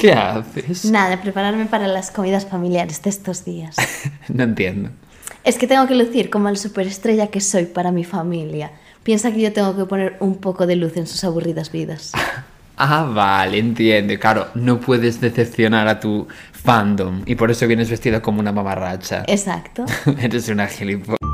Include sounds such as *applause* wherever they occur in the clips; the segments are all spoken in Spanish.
¿Qué haces? Nada, prepararme para las comidas familiares de estos días. *laughs* no entiendo. Es que tengo que lucir como la superestrella que soy para mi familia. Piensa que yo tengo que poner un poco de luz en sus aburridas vidas. *laughs* Ah, vale, entiendo. Claro, no puedes decepcionar a tu fandom y por eso vienes vestida como una mamarracha. Exacto. *laughs* Eres una gilipollas.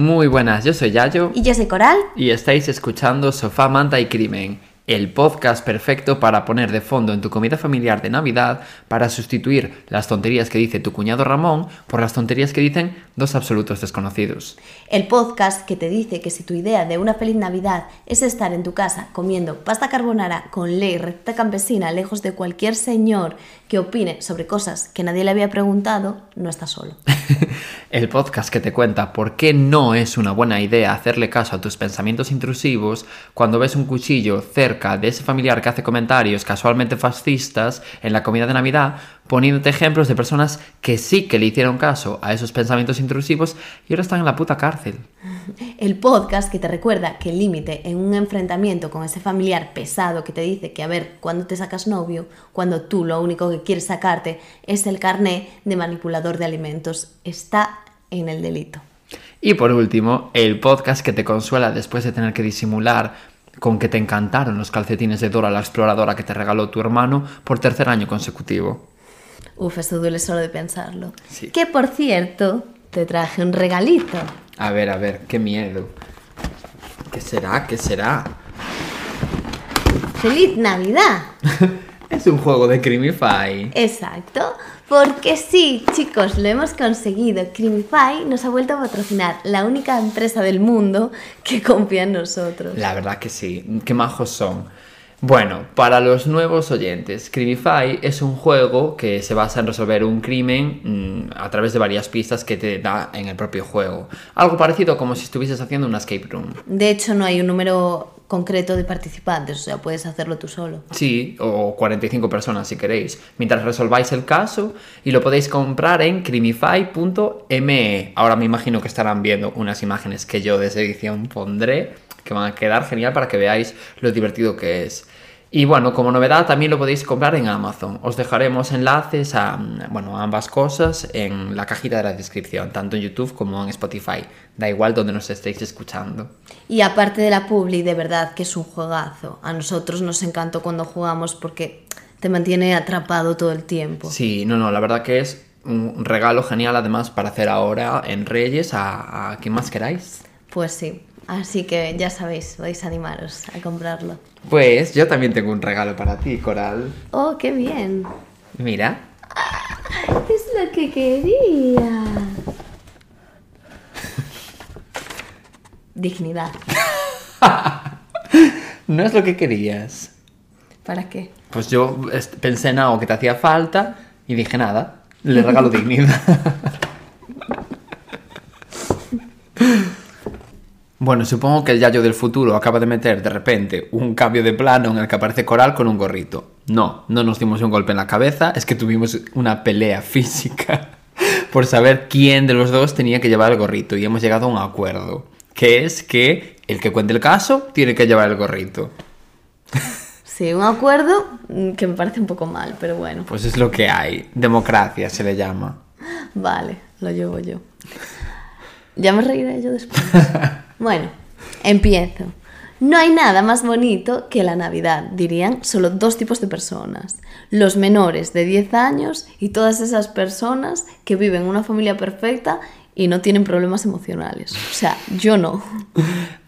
Muy buenas, yo soy Yayo ¿Y yo soy Coral? y estáis escuchando Sofá, Manta y Crimen, el podcast perfecto para poner de fondo en tu comida familiar de Navidad para sustituir las tonterías que dice tu cuñado Ramón por las tonterías que dicen dos absolutos desconocidos. El podcast que te dice que si tu idea de una feliz Navidad es estar en tu casa comiendo pasta carbonara con ley recta campesina lejos de cualquier señor que opine sobre cosas que nadie le había preguntado, no estás solo. *laughs* El podcast que te cuenta por qué no es una buena idea hacerle caso a tus pensamientos intrusivos cuando ves un cuchillo cerca de ese familiar que hace comentarios casualmente fascistas en la comida de Navidad, poniéndote ejemplos de personas que sí que le hicieron caso a esos pensamientos intrusivos y ahora están en la puta cárcel. *laughs* El podcast que te recuerda que el límite en un enfrentamiento con ese familiar pesado que te dice que a ver cuándo te sacas novio, cuando tú lo único que quieres sacarte es el carné de manipulador de alimentos, está en el delito. Y por último, el podcast que te consuela después de tener que disimular con que te encantaron los calcetines de Dora la exploradora que te regaló tu hermano por tercer año consecutivo. Uf, esto duele solo de pensarlo. Sí. Que por cierto, te traje un regalito. A ver, a ver, qué miedo. ¿Qué será? ¿Qué será? ¡Feliz Navidad! *laughs* Es un juego de Crimify. Exacto, porque sí, chicos, lo hemos conseguido. Creamify nos ha vuelto a patrocinar, la única empresa del mundo que confía en nosotros. La verdad que sí, qué majos son. Bueno, para los nuevos oyentes, Crimify es un juego que se basa en resolver un crimen mm, a través de varias pistas que te da en el propio juego. Algo parecido como si estuvieses haciendo una escape room. De hecho, no hay un número concreto de participantes, o sea, puedes hacerlo tú solo. Sí, o 45 personas si queréis, mientras resolváis el caso y lo podéis comprar en crimify.me. Ahora me imagino que estarán viendo unas imágenes que yo de esa edición pondré, que van a quedar genial para que veáis lo divertido que es. Y bueno, como novedad también lo podéis comprar en Amazon. Os dejaremos enlaces a, bueno, a ambas cosas en la cajita de la descripción, tanto en YouTube como en Spotify. Da igual donde nos estéis escuchando. Y aparte de la publi, de verdad que es un juegazo. A nosotros nos encantó cuando jugamos porque te mantiene atrapado todo el tiempo. Sí, no, no, la verdad que es un regalo genial además para hacer ahora en Reyes a, a quien más queráis. Pues sí. Así que ya sabéis, podéis animaros a comprarlo. Pues yo también tengo un regalo para ti, Coral. ¡Oh, qué bien! Mira. Es lo que quería. *laughs* Dignidad. *laughs* No es lo que querías. ¿Para qué? Pues yo pensé en algo que te hacía falta y dije nada, le regalo *laughs* dignidad. Bueno, supongo que el Yayo del futuro acaba de meter de repente un cambio de plano en el que aparece Coral con un gorrito. No, no nos dimos un golpe en la cabeza, es que tuvimos una pelea *laughs* física por saber quién de los dos tenía que llevar el gorrito y hemos llegado a un acuerdo, que es que el que cuente el caso tiene que llevar el gorrito. Sí, un acuerdo que me parece un poco mal, pero bueno. Pues es lo que hay, democracia se le llama. Vale, lo llevo yo. Ya me reiré yo después. *laughs* Bueno, empiezo. No hay nada más bonito que la Navidad, dirían solo dos tipos de personas. Los menores de 10 años y todas esas personas que viven una familia perfecta y no tienen problemas emocionales. O sea, yo no.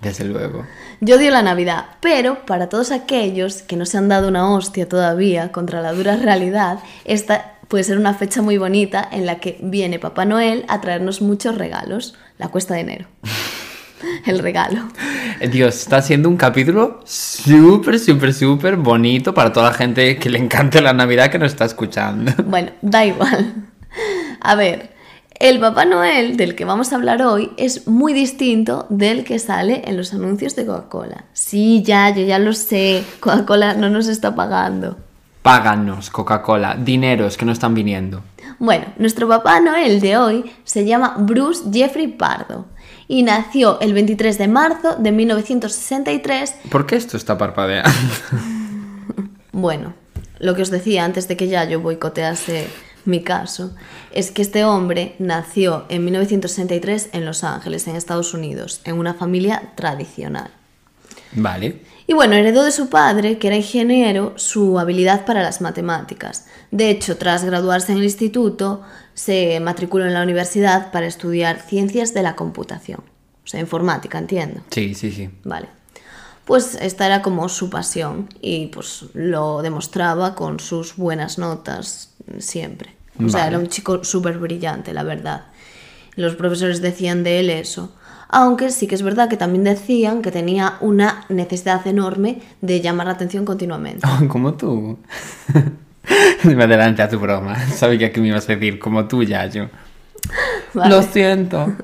Desde luego. Yo odio la Navidad, pero para todos aquellos que no se han dado una hostia todavía contra la dura realidad, esta puede ser una fecha muy bonita en la que viene Papá Noel a traernos muchos regalos. La cuesta de enero. *laughs* El regalo. Eh, Dios, está siendo un capítulo súper, súper, súper bonito para toda la gente que le encante la Navidad que nos está escuchando. *laughs* Bueno, da igual. A ver, el Papá Noel del que vamos a hablar hoy es muy distinto del que sale en los anuncios de Coca-Cola. Sí, ya, yo ya lo sé. Coca-Cola no nos está pagando. Páganos, Coca-Cola, dineros que no están viniendo. Bueno, nuestro Papá Noel de hoy se llama Bruce Jeffrey Pardo y nació el 23 de marzo de 1963. ¿Por qué esto está parpadeando? *laughs* Bueno, lo que os decía antes de que ya yo boicotease mi caso, es que este hombre nació en 1963 en Los Ángeles, en Estados Unidos, en una familia tradicional. Vale. Y bueno, heredó de su padre, que era ingeniero, su habilidad para las matemáticas. De hecho, tras graduarse en el instituto, se matriculó en la universidad para estudiar ciencias de la computación. O sea, informática, entiendo. Sí, sí, sí. Vale. Pues esta era como su pasión y pues lo demostraba con sus buenas notas siempre. O sea, era un chico súper brillante, la verdad. Los profesores decían de él eso. Aunque sí que es verdad que también decían que tenía una necesidad enorme de llamar la atención continuamente. *laughs* como tú. *laughs* me adelante a tu broma. Sabía que me ibas a decir como tú, Yayo. Vale. Lo siento. *laughs*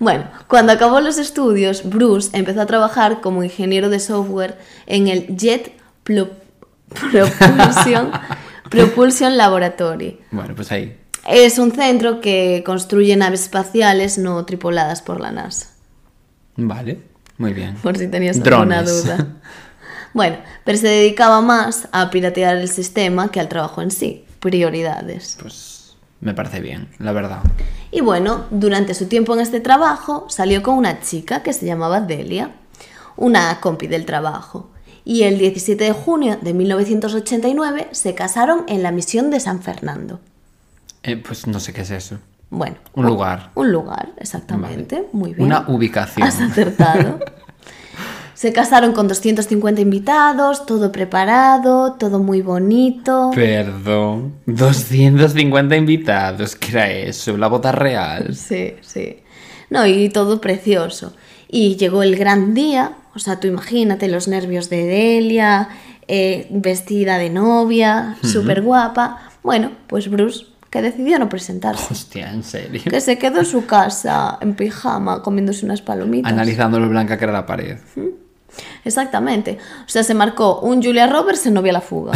Bueno, cuando acabó los estudios, Bruce empezó a trabajar como ingeniero de software en el Jet Propulsion Laboratory. Bueno, pues ahí. Es un centro que construye naves espaciales no tripuladas por la NASA, Vale, muy bien. por si tenías alguna duda. *laughs* Bueno, pero se dedicaba más a piratear el sistema que al trabajo en sí. Prioridades. Pues me parece bien, la verdad. Y bueno, durante su tiempo en este trabajo salió con una chica que se llamaba Delia, una compi del trabajo. Y el 17 de junio de 1989 se casaron en la misión de San Fernando. Eh, pues no sé qué es eso. Bueno, Un lugar. Un lugar, exactamente. Muy bien. Una ubicación. Has acertado. *laughs* Se casaron con 250 invitados, todo preparado, todo muy bonito. Perdón. 250 invitados. ¿Qué era eso? La boda real. Sí, sí. No, y todo precioso. Y llegó el gran día, o sea, tú imagínate los nervios de Delia, eh, vestida de novia, súper guapa. Bueno, pues Bruce, que decidió no presentarse. Hostia, en serio. Que se quedó en su casa, en pijama, comiéndose unas palomitas. Analizando lo blanca que era la pared. Exactamente. O sea, se marcó un Julia Roberts en novia la fuga.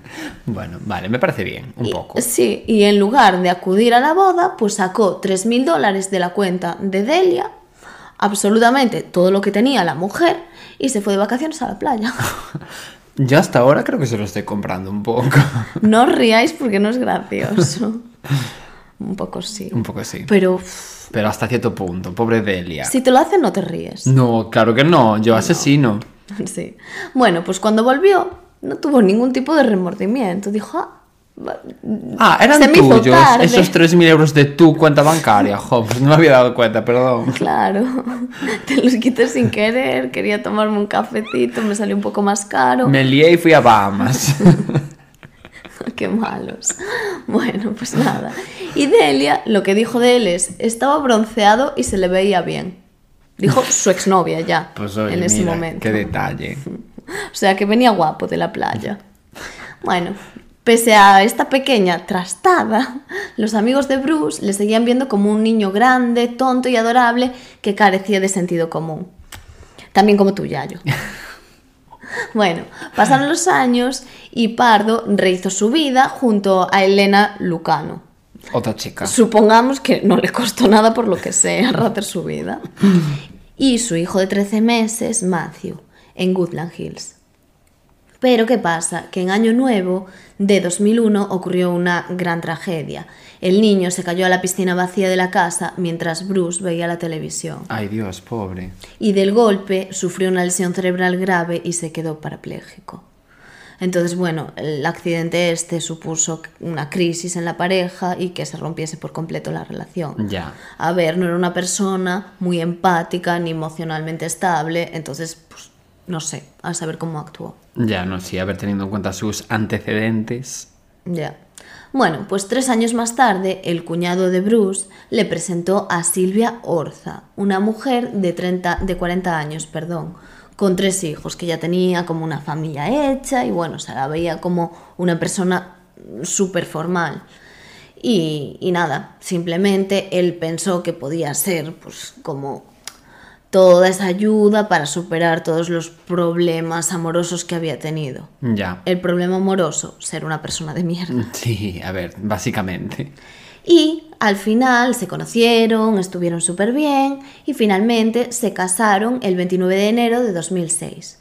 *laughs* bueno, vale, me parece bien, un poco. Sí, y en lugar de acudir a la boda, pues sacó 3.000 dólares de la cuenta de Delia, absolutamente todo lo que tenía la mujer, y se fue de vacaciones a la playa. *laughs* Yo hasta ahora creo que se lo estoy comprando un poco. *laughs* No os riáis porque no es gracioso. Un poco sí. un poco sí. Pero Pero hasta cierto punto, pobre Delia. si te lo hacen no te ríes. No, claro que no, yo asesino. *laughs* Sí. Bueno, pues cuando volvió no tuvo ningún tipo de remordimiento. Dijo, ah, Ah, eran tuyos, esos 3.000 euros de tu cuenta bancaria. *laughs* Jo, pues no me había dado cuenta, perdón. Claro, te los quité sin querer, quería tomarme un cafecito, me salió un poco más caro. Me lié y fui a Bahamas. *laughs* Qué malos. Bueno, pues nada. Y Delia, lo que dijo de él es, estaba bronceado y se le veía bien. Dijo *laughs* su exnovia ya, Pues oye, en ese mira, momento. qué detalle. O sea, que venía guapo de la playa. Bueno, pese a esta pequeña trastada, los amigos de Bruce le seguían viendo como un niño grande, tonto y adorable que carecía de sentido común. También como tú, Yayo. *laughs* Bueno, pasaron los años y Pardo rehizo su vida junto a Elena Lucano. Otra chica. Supongamos que no le costó nada por lo que sea *laughs* rehacer su vida. *laughs* Y su hijo de 13 meses, Matthew, en Woodland Hills. Pero ¿qué pasa? Que en Año Nuevo de 2001 ocurrió una gran tragedia. El niño se cayó a la piscina vacía de la casa mientras Bruce veía la televisión. Ay, Dios, pobre. Y del golpe sufrió una lesión cerebral grave y se quedó parapléjico. Entonces, bueno, el accidente este supuso una crisis en la pareja y que se rompiese por completo la relación. Ya. A ver, no era una persona muy empática ni emocionalmente estable, entonces, pues, no sé, a saber cómo actuó. Ya, no, sí, a ver, teniendo en cuenta sus antecedentes. Ya. Bueno, pues tres años más tarde, el cuñado de Bruce le presentó a Silvia Orza, una mujer de, 30, de 40 años, perdón, con tres hijos, que ya tenía como una familia hecha y bueno, se la veía como una persona súper formal. Y, y nada, simplemente él pensó que podía ser pues como toda esa ayuda para superar todos los problemas amorosos que había tenido. Ya. El problema amoroso, ser una persona de mierda. *laughs* Sí, a ver, básicamente. Y al final se conocieron, estuvieron súper bien y finalmente se casaron el 29 de enero de 2006.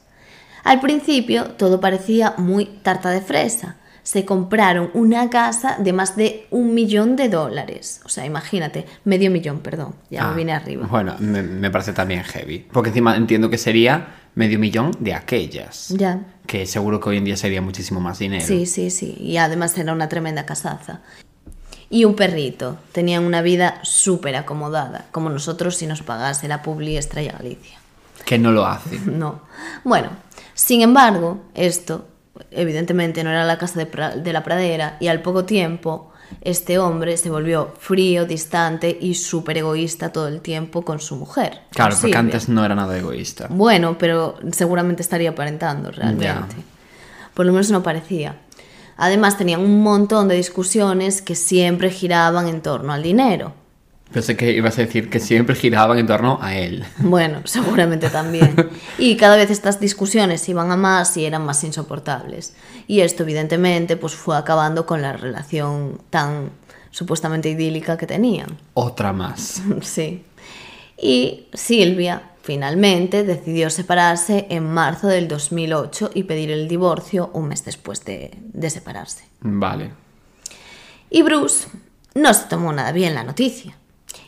Al principio todo parecía muy tarta de fresa. Se compraron una casa de más de un millón de dólares. O sea, imagínate, medio millón, perdón. Ya Ah, me vine arriba. Bueno, me, me parece también heavy. Porque encima entiendo que sería medio millón de aquellas. Ya. Que seguro que hoy en día sería muchísimo más dinero. Sí, sí, sí. Y además era una tremenda casaza. Y un perrito. Tenían una vida súper acomodada, como nosotros si nos pagase la Publi Estrella Galicia. Que no lo hace. *laughs* No. Bueno, sin embargo, esto evidentemente no era la casa de, pra- de la pradera y al poco tiempo este hombre se volvió frío, distante y súper egoísta todo el tiempo con su mujer. Claro, porque Silvia. antes no era nada egoísta. Bueno, pero seguramente estaría aparentando realmente. Por lo menos no parecía. Además tenían un montón de discusiones que siempre giraban en torno al dinero. Pensé que ibas a decir que siempre giraban en torno a él. Bueno, seguramente también. Y cada vez estas discusiones iban a más y eran más insoportables. Y esto evidentemente pues fue acabando con la relación tan supuestamente idílica que tenían. Otra más. *laughs* Sí. Y Silvia finalmente decidió separarse en marzo del 2008 y pedir el divorcio un mes después de, de separarse. Vale. Y Bruce no se tomó nada bien la noticia.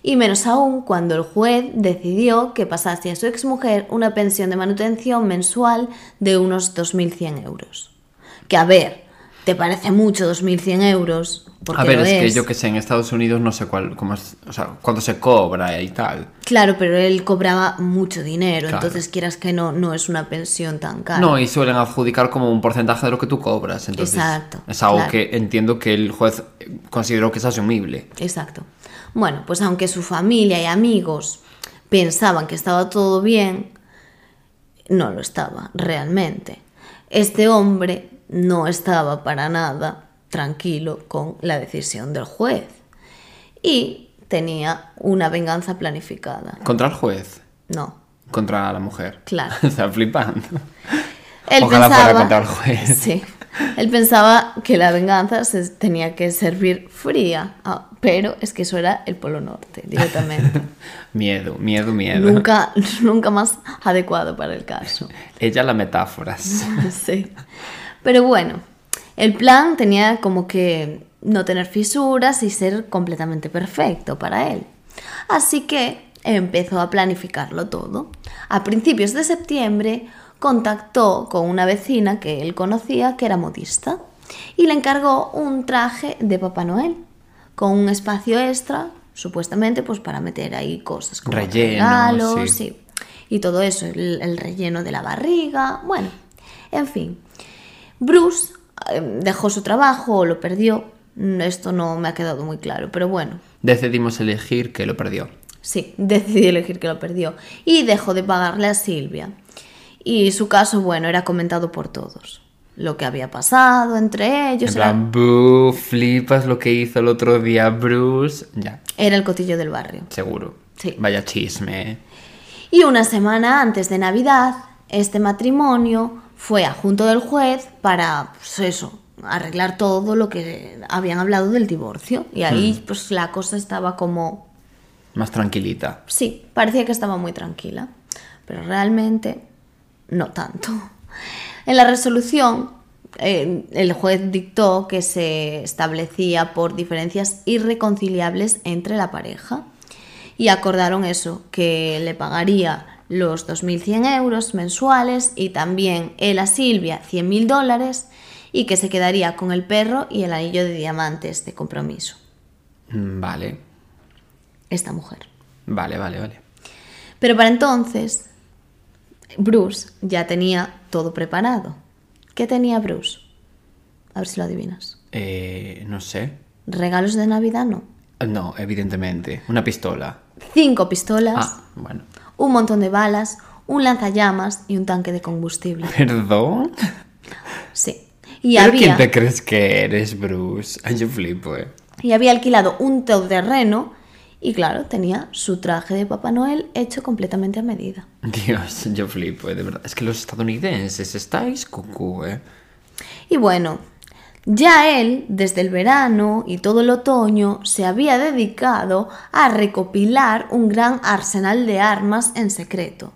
Y menos aún cuando el juez decidió que pasase a su exmujer una pensión de manutención mensual de unos 2.100 euros. Que a ver, ¿te parece mucho 2.100 euros? Porque a ver, es, que yo que sé, en Estados Unidos no sé cuál, cómo es, o sea, cuánto se cobra y tal. Claro, pero él cobraba mucho dinero, Claro. entonces quieras que no, no es una pensión tan cara. No, y suelen adjudicar como un porcentaje de lo que tú cobras. Entonces, Exacto, Es algo claro. que entiendo que el juez consideró que es asumible. Exacto. Bueno, pues aunque su familia y amigos pensaban que estaba todo bien, no lo estaba realmente. Este hombre no estaba para nada tranquilo con la decisión del juez y tenía una venganza planificada. ¿Contra el juez? No, Contra la mujer. Claro. *laughs* Está flipando. Él Ojalá fuera pensaba, contra el juez. *laughs* Sí. Él pensaba que la venganza se tenía que servir fría, ah, pero es que eso era el Polo Norte, directamente. *laughs* Miedo, miedo, miedo. nunca, nunca más adecuado para el caso. Ella la metáforas. Sí. Pero bueno, el plan tenía como que no tener fisuras y ser completamente perfecto para él. Así que empezó a planificarlo todo. A principios de septiembre contactó con una vecina que él conocía que era modista y le encargó un traje de Papá Noel con un espacio extra, supuestamente pues para meter ahí cosas como Relleno, regalos, sí. sí. y todo eso, el, el relleno de la barriga, bueno, en fin. Bruce eh, dejó su trabajo o lo perdió, esto no me ha quedado muy claro, pero bueno, Decidimos elegir que lo perdió. sí, *laughs* decidí elegir que lo perdió y dejó de pagarle a Silvia. Y su caso, bueno, era comentado por todos. Lo que había pasado entre ellos En era, plan, "Buh, flipas lo que hizo el otro día Bruce. Ya, era el cotillo del barrio. seguro. Sí. Vaya chisme. Y una semana antes de Navidad, este matrimonio fue a junto del juez para, pues eso, arreglar todo lo que habían hablado del divorcio. Y ahí, pues la cosa estaba como, Más tranquilita. sí, parecía que estaba muy tranquila, pero realmente no tanto. En la resolución, eh, el juez dictó que se establecía por diferencias irreconciliables entre la pareja y acordaron eso, que le pagaría los 2.100 euros mensuales y también él a Silvia 100.000 dólares y que se quedaría con el perro y el anillo de diamantes de compromiso. Mm, Vale, Esta mujer. vale, vale, vale. Pero para entonces, Bruce ya tenía todo preparado. ¿Qué tenía Bruce? A ver si lo adivinas. Eh, no sé. Regalos de Navidad no. No, evidentemente. Una pistola. Cinco pistolas, Ah, bueno. Un montón de balas, un lanzallamas y un tanque de combustible. ¿Perdón? Sí. Y ¿Pero había, quién te crees que eres, Bruce? Ay, yo flipo, eh. y había alquilado un terreno y claro, tenía su traje de Papá Noel hecho completamente a medida. Dios, yo flipo, eh, de verdad. Es que los estadounidenses estáis cucú, eh. Y bueno, Ya él, desde el verano y todo el otoño, se había dedicado a recopilar un gran arsenal de armas en secreto.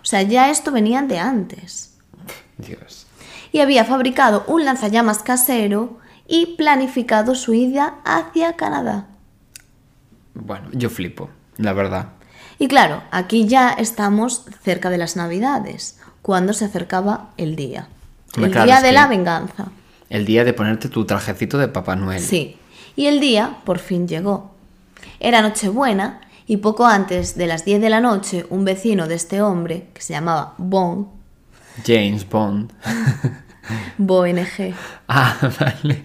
O sea, ya esto venían de antes. Dios. Y había fabricado un lanzallamas casero y planificado su ida hacia Canadá. Bueno, yo flipo, la verdad. Y claro, aquí ya estamos cerca de las Navidades, cuando se acercaba el día. El día de que- la venganza. El día de ponerte tu trajecito de Papá Noel. Sí. Y el día por fin llegó. Era Nochebuena y poco antes de las 10 de la noche un vecino de este hombre, que se llamaba Bon, James Bond. *laughs* BONG, *laughs* ah, vale.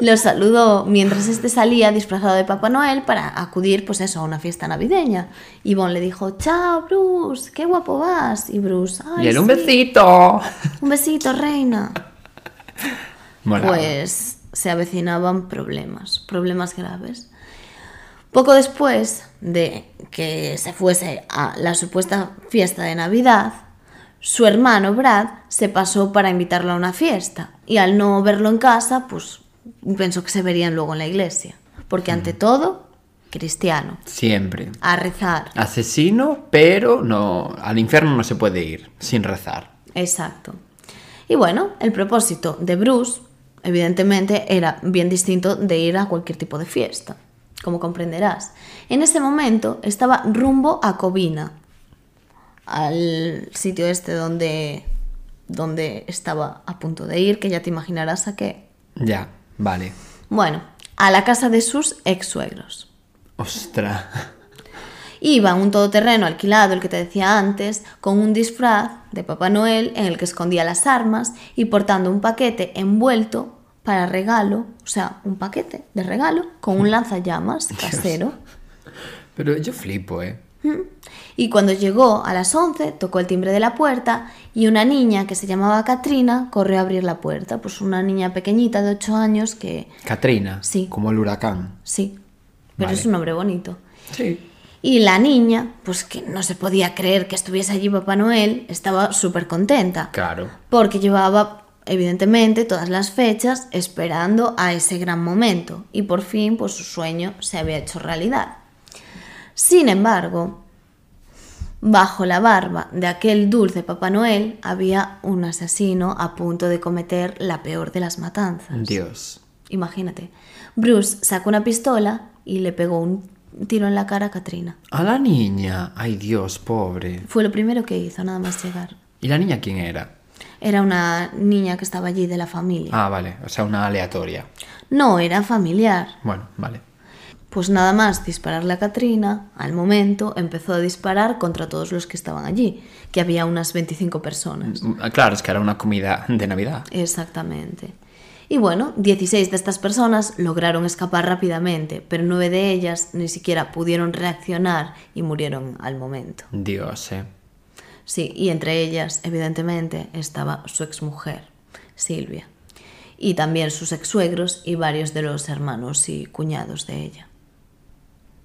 lo saludó mientras este salía disfrazado de Papá Noel para acudir, pues eso, a una fiesta navideña. Y Bon le dijo, chao Bruce, qué guapo vas. Y Bruce, ay, y él, un besito. Un besito, reina. *laughs* Pues se avecinaban problemas, problemas graves. Poco después de que se fuese a la supuesta fiesta de Navidad, su hermano Brad se pasó para invitarlo a una fiesta y al no verlo en casa, pues pensó que se verían luego en la iglesia. Porque ante todo, cristiano, Siempre. a rezar. Asesino, pero no. Al infierno no se puede ir sin rezar. Exacto. Y bueno, el propósito de Bruce, evidentemente, era bien distinto de ir a cualquier tipo de fiesta, como comprenderás. En ese momento estaba rumbo a Covina, al sitio este donde, donde estaba a punto de ir, que ya te imaginarás a qué. Ya, vale. Bueno, a la casa de sus ex suegros. Ostras. Iba un todoterreno alquilado, el que te decía antes, con un disfraz de Papá Noel en el que escondía las armas y portando un paquete envuelto para regalo, o sea, un paquete de regalo con un lanzallamas *laughs* casero. Pero yo flipo, ¿eh? Y cuando llegó a las 11, tocó el timbre de la puerta y una niña que se llamaba Katrina corrió a abrir la puerta. Pues una niña pequeñita de 8 años que, Katrina. Sí. Como el huracán. sí, pero Vale. es un nombre bonito. Sí. Y la niña, pues que no se podía creer que estuviese allí Papá Noel, estaba súper contenta. Claro. Porque llevaba, evidentemente, todas las fechas esperando a ese gran momento. Y por fin, pues su sueño se había hecho realidad. Sin embargo, bajo la barba de aquel dulce Papá Noel había un asesino a punto de cometer la peor de las matanzas. Dios. Imagínate. Bruce sacó una pistola y le pegó un tiro en la cara a Katrina. A la niña. Ay, Dios, pobre. Fue lo primero que hizo, nada más llegar. ¿Y la niña quién era? Era una niña que estaba allí de la familia. Ah, vale. O sea, una aleatoria. No, era familiar. Bueno, vale. Pues nada más dispararle a Katrina, al momento empezó a disparar contra todos los que estaban allí, que había unas 25 personas. Mm, Claro, es que era una comida de Navidad. Exactamente. Y bueno, 16 de estas personas lograron escapar rápidamente, pero nueve de ellas ni siquiera pudieron reaccionar y murieron al momento. Dios, eh. Sí, y entre ellas, evidentemente, estaba su exmujer, Silvia, y también sus ex-suegros y varios de los hermanos y cuñados de ella.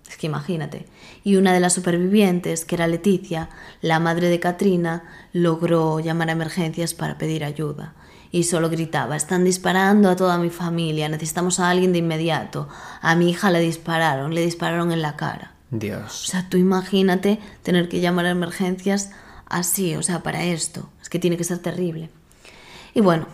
Es que imagínate. Y una de las supervivientes, que era Leticia, la madre de Katrina, logró llamar a emergencias para pedir ayuda. Y solo gritaba, están disparando a toda mi familia, necesitamos a alguien de inmediato. A mi hija le dispararon, le dispararon en la cara. O Dios. sea, tú imagínate tener que llamar a emergencias así, o sea, para esto. Es que tiene que ser terrible. Y bueno,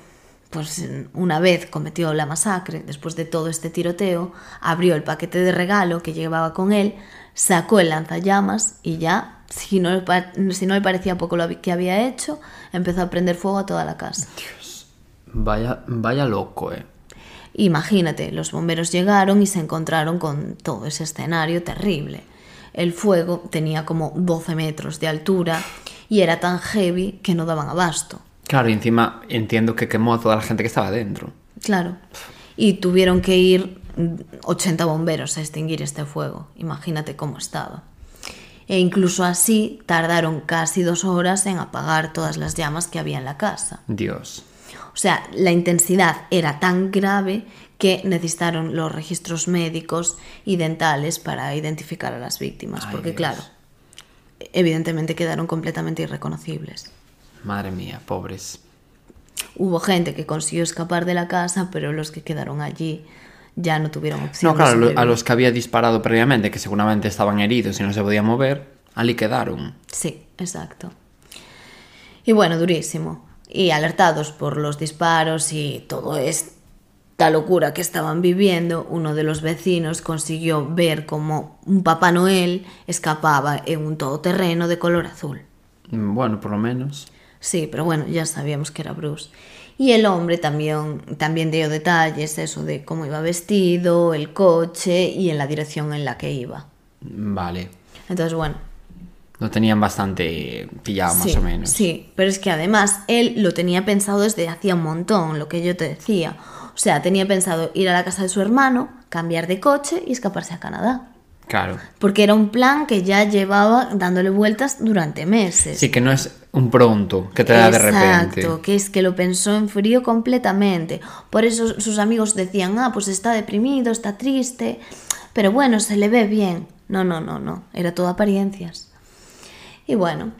pues una vez cometió la masacre, después de todo este tiroteo, abrió el paquete de regalo que llevaba con él, sacó el lanzallamas y ya, si no, si no le parecía poco lo que había hecho, empezó a prender fuego a toda la casa. Vaya, vaya loco, eh. Imagínate, los bomberos llegaron y se encontraron con todo ese escenario terrible. El fuego tenía como 12 metros de altura y era tan heavy que no daban abasto. Claro, y encima entiendo que quemó a toda la gente que estaba dentro. Claro. Y tuvieron que ir mm, 80 bomberos a extinguir este fuego. Imagínate cómo estaba. E incluso así tardaron casi dos horas en apagar todas las llamas que había en la casa. Dios. O sea, la intensidad era tan grave que necesitaron los registros médicos y dentales para identificar a las víctimas, Ay, porque Dios. claro, evidentemente quedaron completamente irreconocibles. Madre mía, pobres. Hubo gente que consiguió escapar de la casa, pero los que quedaron allí ya no tuvieron opción. No, claro, a los que había disparado previamente, que seguramente estaban heridos y no se podían mover, allí quedaron. Sí, exacto. Y bueno, durísimo. Y alertados por los disparos y todo esta locura que estaban viviendo, uno de los vecinos consiguió ver cómo un Papá Noel escapaba en un todoterreno de color azul. Mm, Bueno, por lo menos. Sí, pero bueno, ya sabíamos que era Bruce. Y el hombre también, también dio detalles, eso de cómo iba vestido, el coche y en la dirección en la que iba. Vale. Entonces, bueno, Lo tenían bastante pillado, más o menos. Sí, pero es que además él lo tenía pensado desde hacía un montón, lo que yo te decía. O sea, tenía pensado ir a la casa de su hermano, cambiar de coche y escaparse a Canadá. Claro. Porque era un plan que ya llevaba dándole vueltas durante meses. Sí, que no es un pronto, que te da de repente. Exacto, que es que lo pensó en frío completamente. Por eso sus amigos decían, ah, pues está deprimido, está triste, pero bueno, se le ve bien. No, no, no, no, era todo apariencias. Y bueno,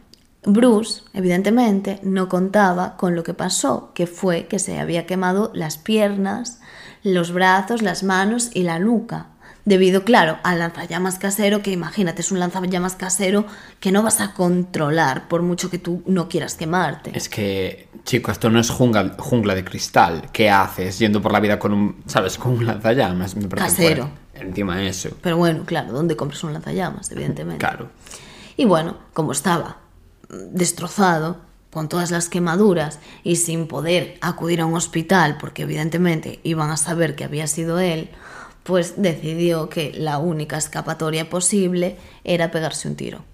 Bruce, evidentemente, no contaba con lo que pasó, que fue que se había quemado las piernas, los brazos, las manos y la nuca. Debido, claro, al lanzallamas casero, que imagínate, es un lanzallamas casero que no vas a controlar por mucho que tú no quieras quemarte. Es que, chico, esto no es jungla, jungla de cristal. ¿Qué haces yendo por la vida con un, ¿sabes? Con un lanzallamas. Me Casero. Encima de eso. Pero bueno, claro, ¿dónde compras un lanzallamas? Evidentemente. Claro. Y bueno, como estaba destrozado, con todas las quemaduras y sin poder acudir a un hospital, porque evidentemente iban a saber que había sido él, pues decidió que la única escapatoria posible era pegarse un tiro.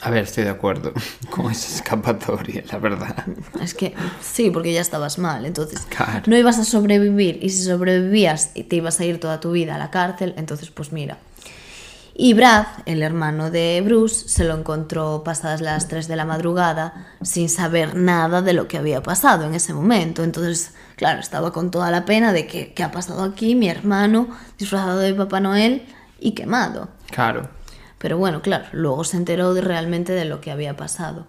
A ver, estoy de acuerdo *laughs* con esa escapatoria, la verdad. Es que sí, porque ya estabas mal, entonces Claro. no ibas a sobrevivir y si sobrevivías y te ibas a ir toda tu vida a la cárcel, entonces pues mira. Y Brad, el hermano de Bruce, se lo encontró pasadas las 3 de la madrugada sin saber nada de lo que había pasado en ese momento. Entonces, claro, estaba con toda la pena de que qué ha pasado aquí, mi hermano disfrazado de Papá Noel y quemado. Claro. Pero bueno, claro, luego se enteró de realmente de lo que había pasado.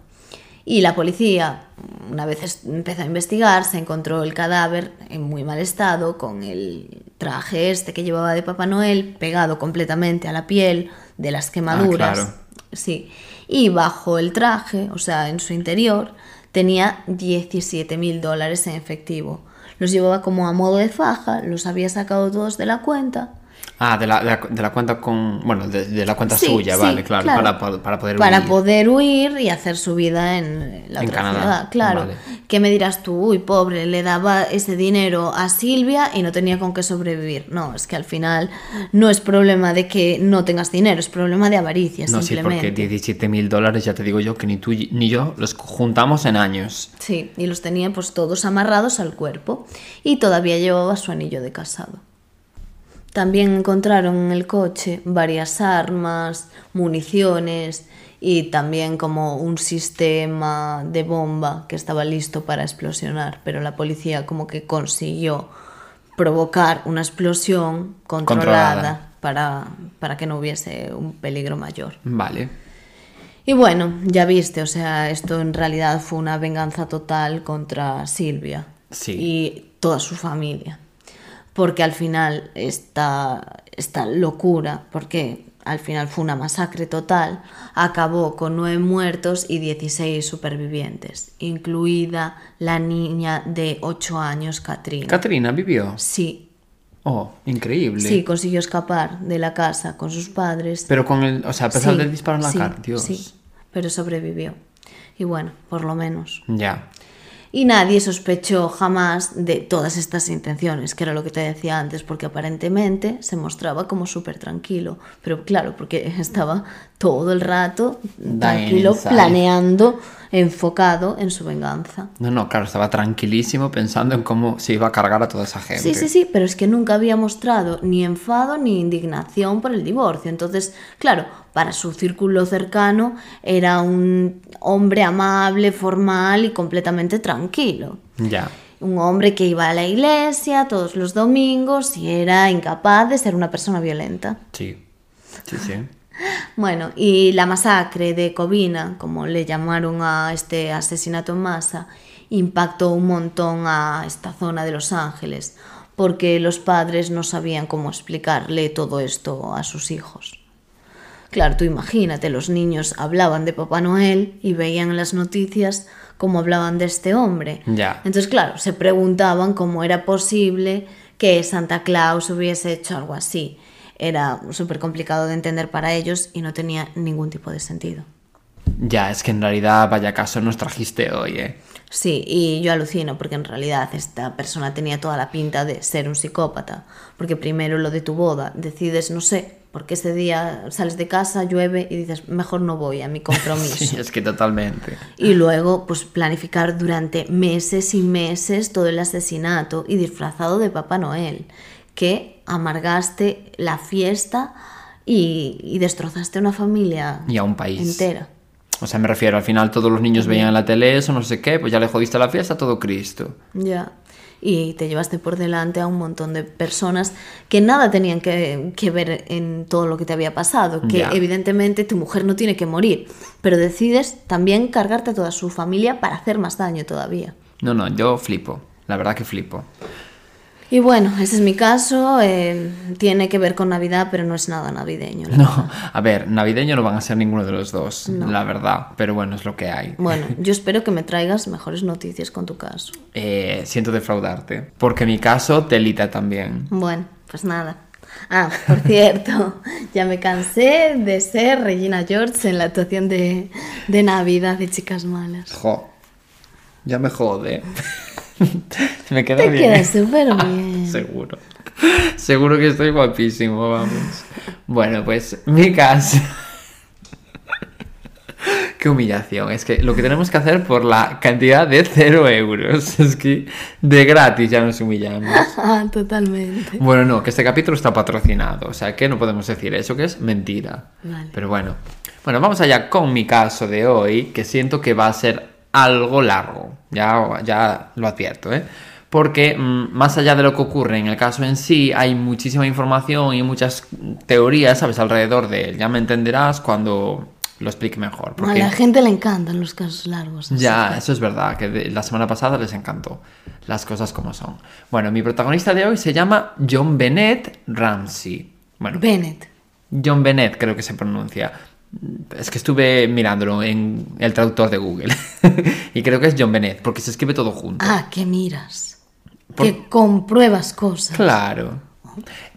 Y la policía, una vez empezó a investigar, se encontró el cadáver en muy mal estado, con el traje este que llevaba de Papá Noel pegado completamente a la piel de las quemaduras. claro. Sí. Y bajo el traje, o sea, en su interior, tenía 17 mil dólares en efectivo. Los llevaba como a modo de faja, los había sacado todos de la cuenta Ah, de la, de la, de la cuenta con. Bueno, de, de la cuenta Sí, suya, sí, vale, claro, claro. Para, para poder para huir. poder huir y hacer su vida en la En otra Canadá, ciudad. Claro. vale. ¿Qué me dirás tú? Uy, pobre, le daba ese dinero a Silvia y no tenía con qué sobrevivir. No, es que al final no es problema de que no tengas dinero, es problema de avaricia, No, sí, porque simplemente. 17 mil dólares ya te digo yo que ni tú ni yo los juntamos en años. Sí, y los tenía pues todos amarrados al cuerpo y todavía llevaba su anillo de casado. También encontraron en el coche varias armas, municiones y también como un sistema de bomba que estaba listo para explosionar, pero la policía como que consiguió provocar una explosión controlada, Controlada. Para, para que no hubiese un peligro mayor. Vale. Y bueno, ya viste, o sea, esto en realidad fue una venganza total contra Silvia Sí. y toda su familia. Porque al final esta, esta locura, porque al final fue una masacre total, acabó con nueve muertos y 16 supervivientes, incluida la niña de 8 años, Katrina. Caterina vivió. sí, Oh, increíble. sí, consiguió escapar de la casa con sus padres. Pero con el. O sea, a pesar Sí, del disparo en la sí, cara, Dios. Sí, pero sobrevivió. Y bueno, por lo menos. Ya. Y nadie sospechó jamás de todas estas intenciones, que era lo que te decía antes, porque aparentemente se mostraba como súper tranquilo. Pero claro, porque *laughs* estaba todo el rato tranquilo, planeando, enfocado en su venganza. No, no, claro, estaba tranquilísimo pensando en cómo se iba a cargar a toda esa gente. Sí, sí, sí, pero es que nunca había mostrado ni enfado ni indignación por el divorcio. Entonces, claro, para su círculo cercano era un hombre amable, formal y completamente tranquilo. Ya. Un hombre que iba a la iglesia todos los domingos y era incapaz de ser una persona violenta. Sí. Sí, sí. *laughs* Bueno, y la masacre de Covina, como le llamaron a este asesinato en masa, impactó un montón a esta zona de Los Ángeles, porque los padres no sabían cómo explicarle todo esto a sus hijos. Claro, tú imagínate, los niños hablaban de Papá Noel y veían las noticias cómo hablaban de este hombre. Ya. Entonces, claro, se preguntaban cómo era posible que Santa Claus hubiese hecho algo así. Era súper complicado de entender para ellos y no tenía ningún tipo de sentido. Ya, es que en realidad vaya caso nos trajiste hoy, ¿eh? Sí, y yo alucino porque en realidad esta persona tenía toda la pinta de ser un psicópata. Porque primero lo de tu boda, decides, no sé, porque ese día sales de casa, llueve y dices, mejor no voy a mi compromiso. *laughs* Sí, es que totalmente. Y luego, pues planificar durante meses y meses todo el asesinato y disfrazado de Papá Noel, que amargaste la fiesta y, y destrozaste una familia Y a un país. entera. O sea, me refiero, al final todos los niños veían la tele eso, no sé qué, pues ya le jodiste la fiesta a todo Cristo. Ya. Y te llevaste por delante a un montón de personas que nada tenían que, que ver en todo lo que te había pasado. Que evidentemente tu mujer no tiene que morir. Pero decides también cargarte a toda su familia para hacer más daño todavía. No, no, yo flipo. La verdad que flipo. Y bueno, ese es mi caso. eh, tiene que ver con Navidad, pero no es nada navideño. verdad. No, *laughs* a ver, navideño no van a ser ninguno de los dos, la verdad. Pero bueno, es lo que hay. Bueno, *laughs* yo espero que me traigas mejores noticias con tu caso. Eh, siento defraudarte. Porque mi caso, telita también. Bueno, pues nada. Ah, por *laughs* cierto, ya me cansé de ser Regina George en la actuación de, de Navidad de Chicas Malas. Jo, ya me jode. *laughs* me queda Te bien. queda súper *laughs* bien. Seguro. Seguro que estoy guapísimo, vamos. Bueno, pues mi caso. *laughs* Qué humillación. Es que lo que tenemos que hacer por la cantidad de cero euros. Es que de gratis ya nos humillamos. Ah, totalmente. Bueno, no, que este capítulo está patrocinado. O sea que no podemos decir eso, que es mentira. Vale. Pero bueno. Bueno, vamos allá con mi caso de hoy, que siento que va a ser algo largo. Ya, ya lo advierto, ¿eh? Porque mm, más allá de lo que ocurre en el caso en sí, hay muchísima información y muchas teorías, ¿sabes? Alrededor de él. Ya me entenderás cuando lo explique mejor. A Porque... la gente le encantan los casos largos. Ya, que- eso es verdad, que de- la semana pasada les encantó las cosas como son. Bueno, mi protagonista de hoy se llama John Bennett Ramsey. Bueno, Bennett. John Bennett creo que se pronuncia. Es que estuve mirándolo en el traductor de Google. *laughs* y creo que es John Bennett, porque se escribe todo junto. Ah, que miras. Por- Que compruebas cosas. Claro.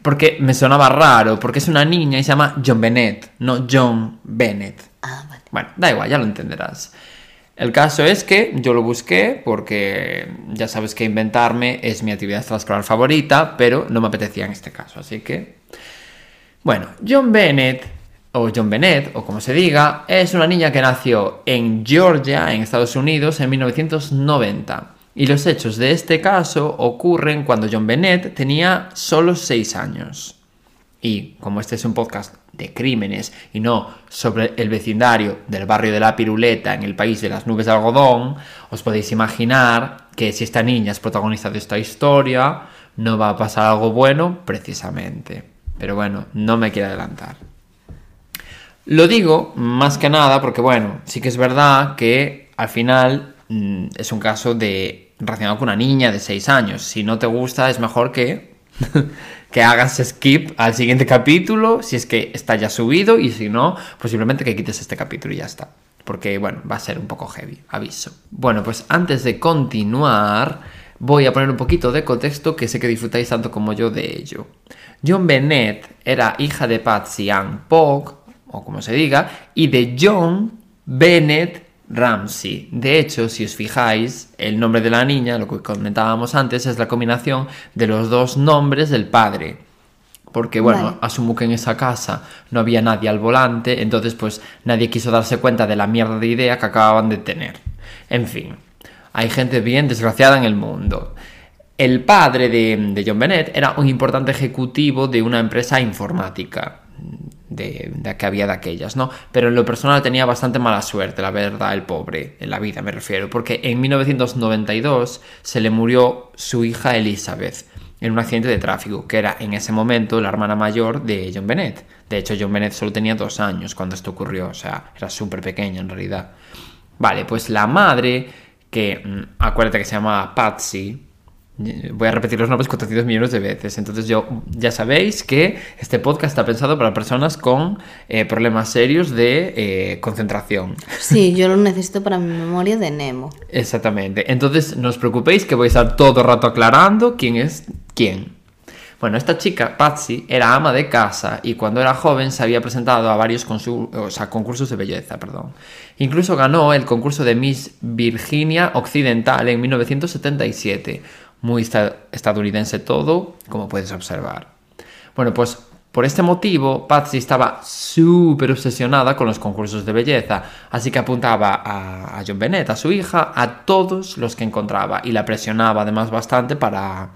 Porque me sonaba raro, porque es una niña y se llama John Bennett, no John Bennett. Ah, vale. Bueno, da igual, ya lo entenderás. El caso es que yo lo busqué porque ya sabes que inventarme es mi actividad extraescolar favorita, pero no me apetecía en este caso, así que... Bueno, John Bennett, o John Bennett, o como se diga, es una niña que nació en Georgia, en Estados Unidos, en 1990. Y los hechos de este caso ocurren cuando John Bennett tenía solo 6 años. Y como este es un podcast de crímenes y no sobre el vecindario del barrio de la Piruleta en el país de las nubes de algodón, os podéis imaginar que si esta niña es protagonista de esta historia, no va a pasar algo bueno precisamente. Pero bueno, no me quiero adelantar. Lo digo más que nada porque, bueno, sí que es verdad que al final mm, es un caso de relacionado con una niña de 6 años. Si no te gusta, es mejor que, *laughs* que hagas skip al siguiente capítulo, si es que está ya subido, y si no, pues simplemente que quites este capítulo y ya está. Porque, bueno, va a ser un poco heavy, aviso. Bueno, pues antes de continuar, voy a poner un poquito de contexto que sé que disfrutáis tanto como yo de ello. John Bennett era hija de Patsy Ann Polk, o como se diga, y de John Bennett Ramsey. De hecho, si os fijáis, el nombre de la niña, lo que comentábamos antes, es la combinación de los dos nombres del padre. Porque, bueno, Vale. asumo que en esa casa no había nadie al volante, entonces pues nadie quiso darse cuenta de la mierda de idea que acababan de tener. En fin, hay gente bien desgraciada en el mundo. El padre de, de John Bennett era un importante ejecutivo de una empresa informática, de, de que había de aquellas, ¿no? Pero en lo personal tenía bastante mala suerte, la verdad, el pobre, en la vida me refiero, porque en 1992 se le murió su hija Elizabeth en un accidente de tráfico, que era en ese momento la hermana mayor de John Bennett. De hecho, John Bennett solo tenía dos años cuando esto ocurrió, o sea, era súper pequeña en realidad. Vale, pues la madre que mm, acuérdate que se llama Patsy. Voy a repetir los nombres 400 millones de veces. Entonces yo ya sabéis que este podcast está pensado para personas con eh, problemas serios de eh, concentración. Sí, yo lo necesito para mi memoria de Nemo. Exactamente. Entonces no os preocupéis que voy a estar todo el rato aclarando quién es quién. Bueno, esta chica, Patsy, era ama de casa y cuando era joven se había presentado a varios consu- o sea, concursos de belleza. Perdón. Incluso ganó el concurso de Miss Virginia Occidental en 1977. Muy esta- estadounidense todo, como puedes observar. Bueno, pues por este motivo, Patsy estaba súper obsesionada con los concursos de belleza, así que apuntaba a, a John Bennett, a su hija, a todos los que encontraba y la presionaba además bastante para,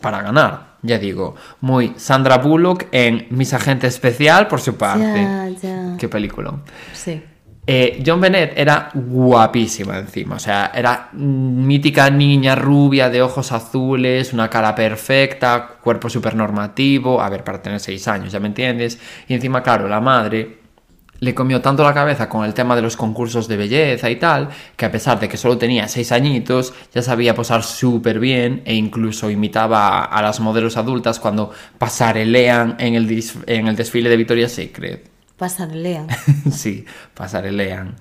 para ganar. Ya digo, muy Sandra Bullock en Mis Agente Especial por su parte. Ya, ya. Qué película. Sí. Eh, John Bennett era guapísima encima, o sea, era mítica niña rubia de ojos azules, una cara perfecta, cuerpo súper normativo, a ver, para tener seis años, ¿ya me entiendes? Y encima, claro, la madre le comió tanto la cabeza con el tema de los concursos de belleza y tal, que a pesar de que solo tenía seis añitos, ya sabía posar súper bien e incluso imitaba a, las modelos adultas cuando pasarelean en el, en el desfile de Victoria's Secret. Pasarelean. *laughs* sí, pasarelean.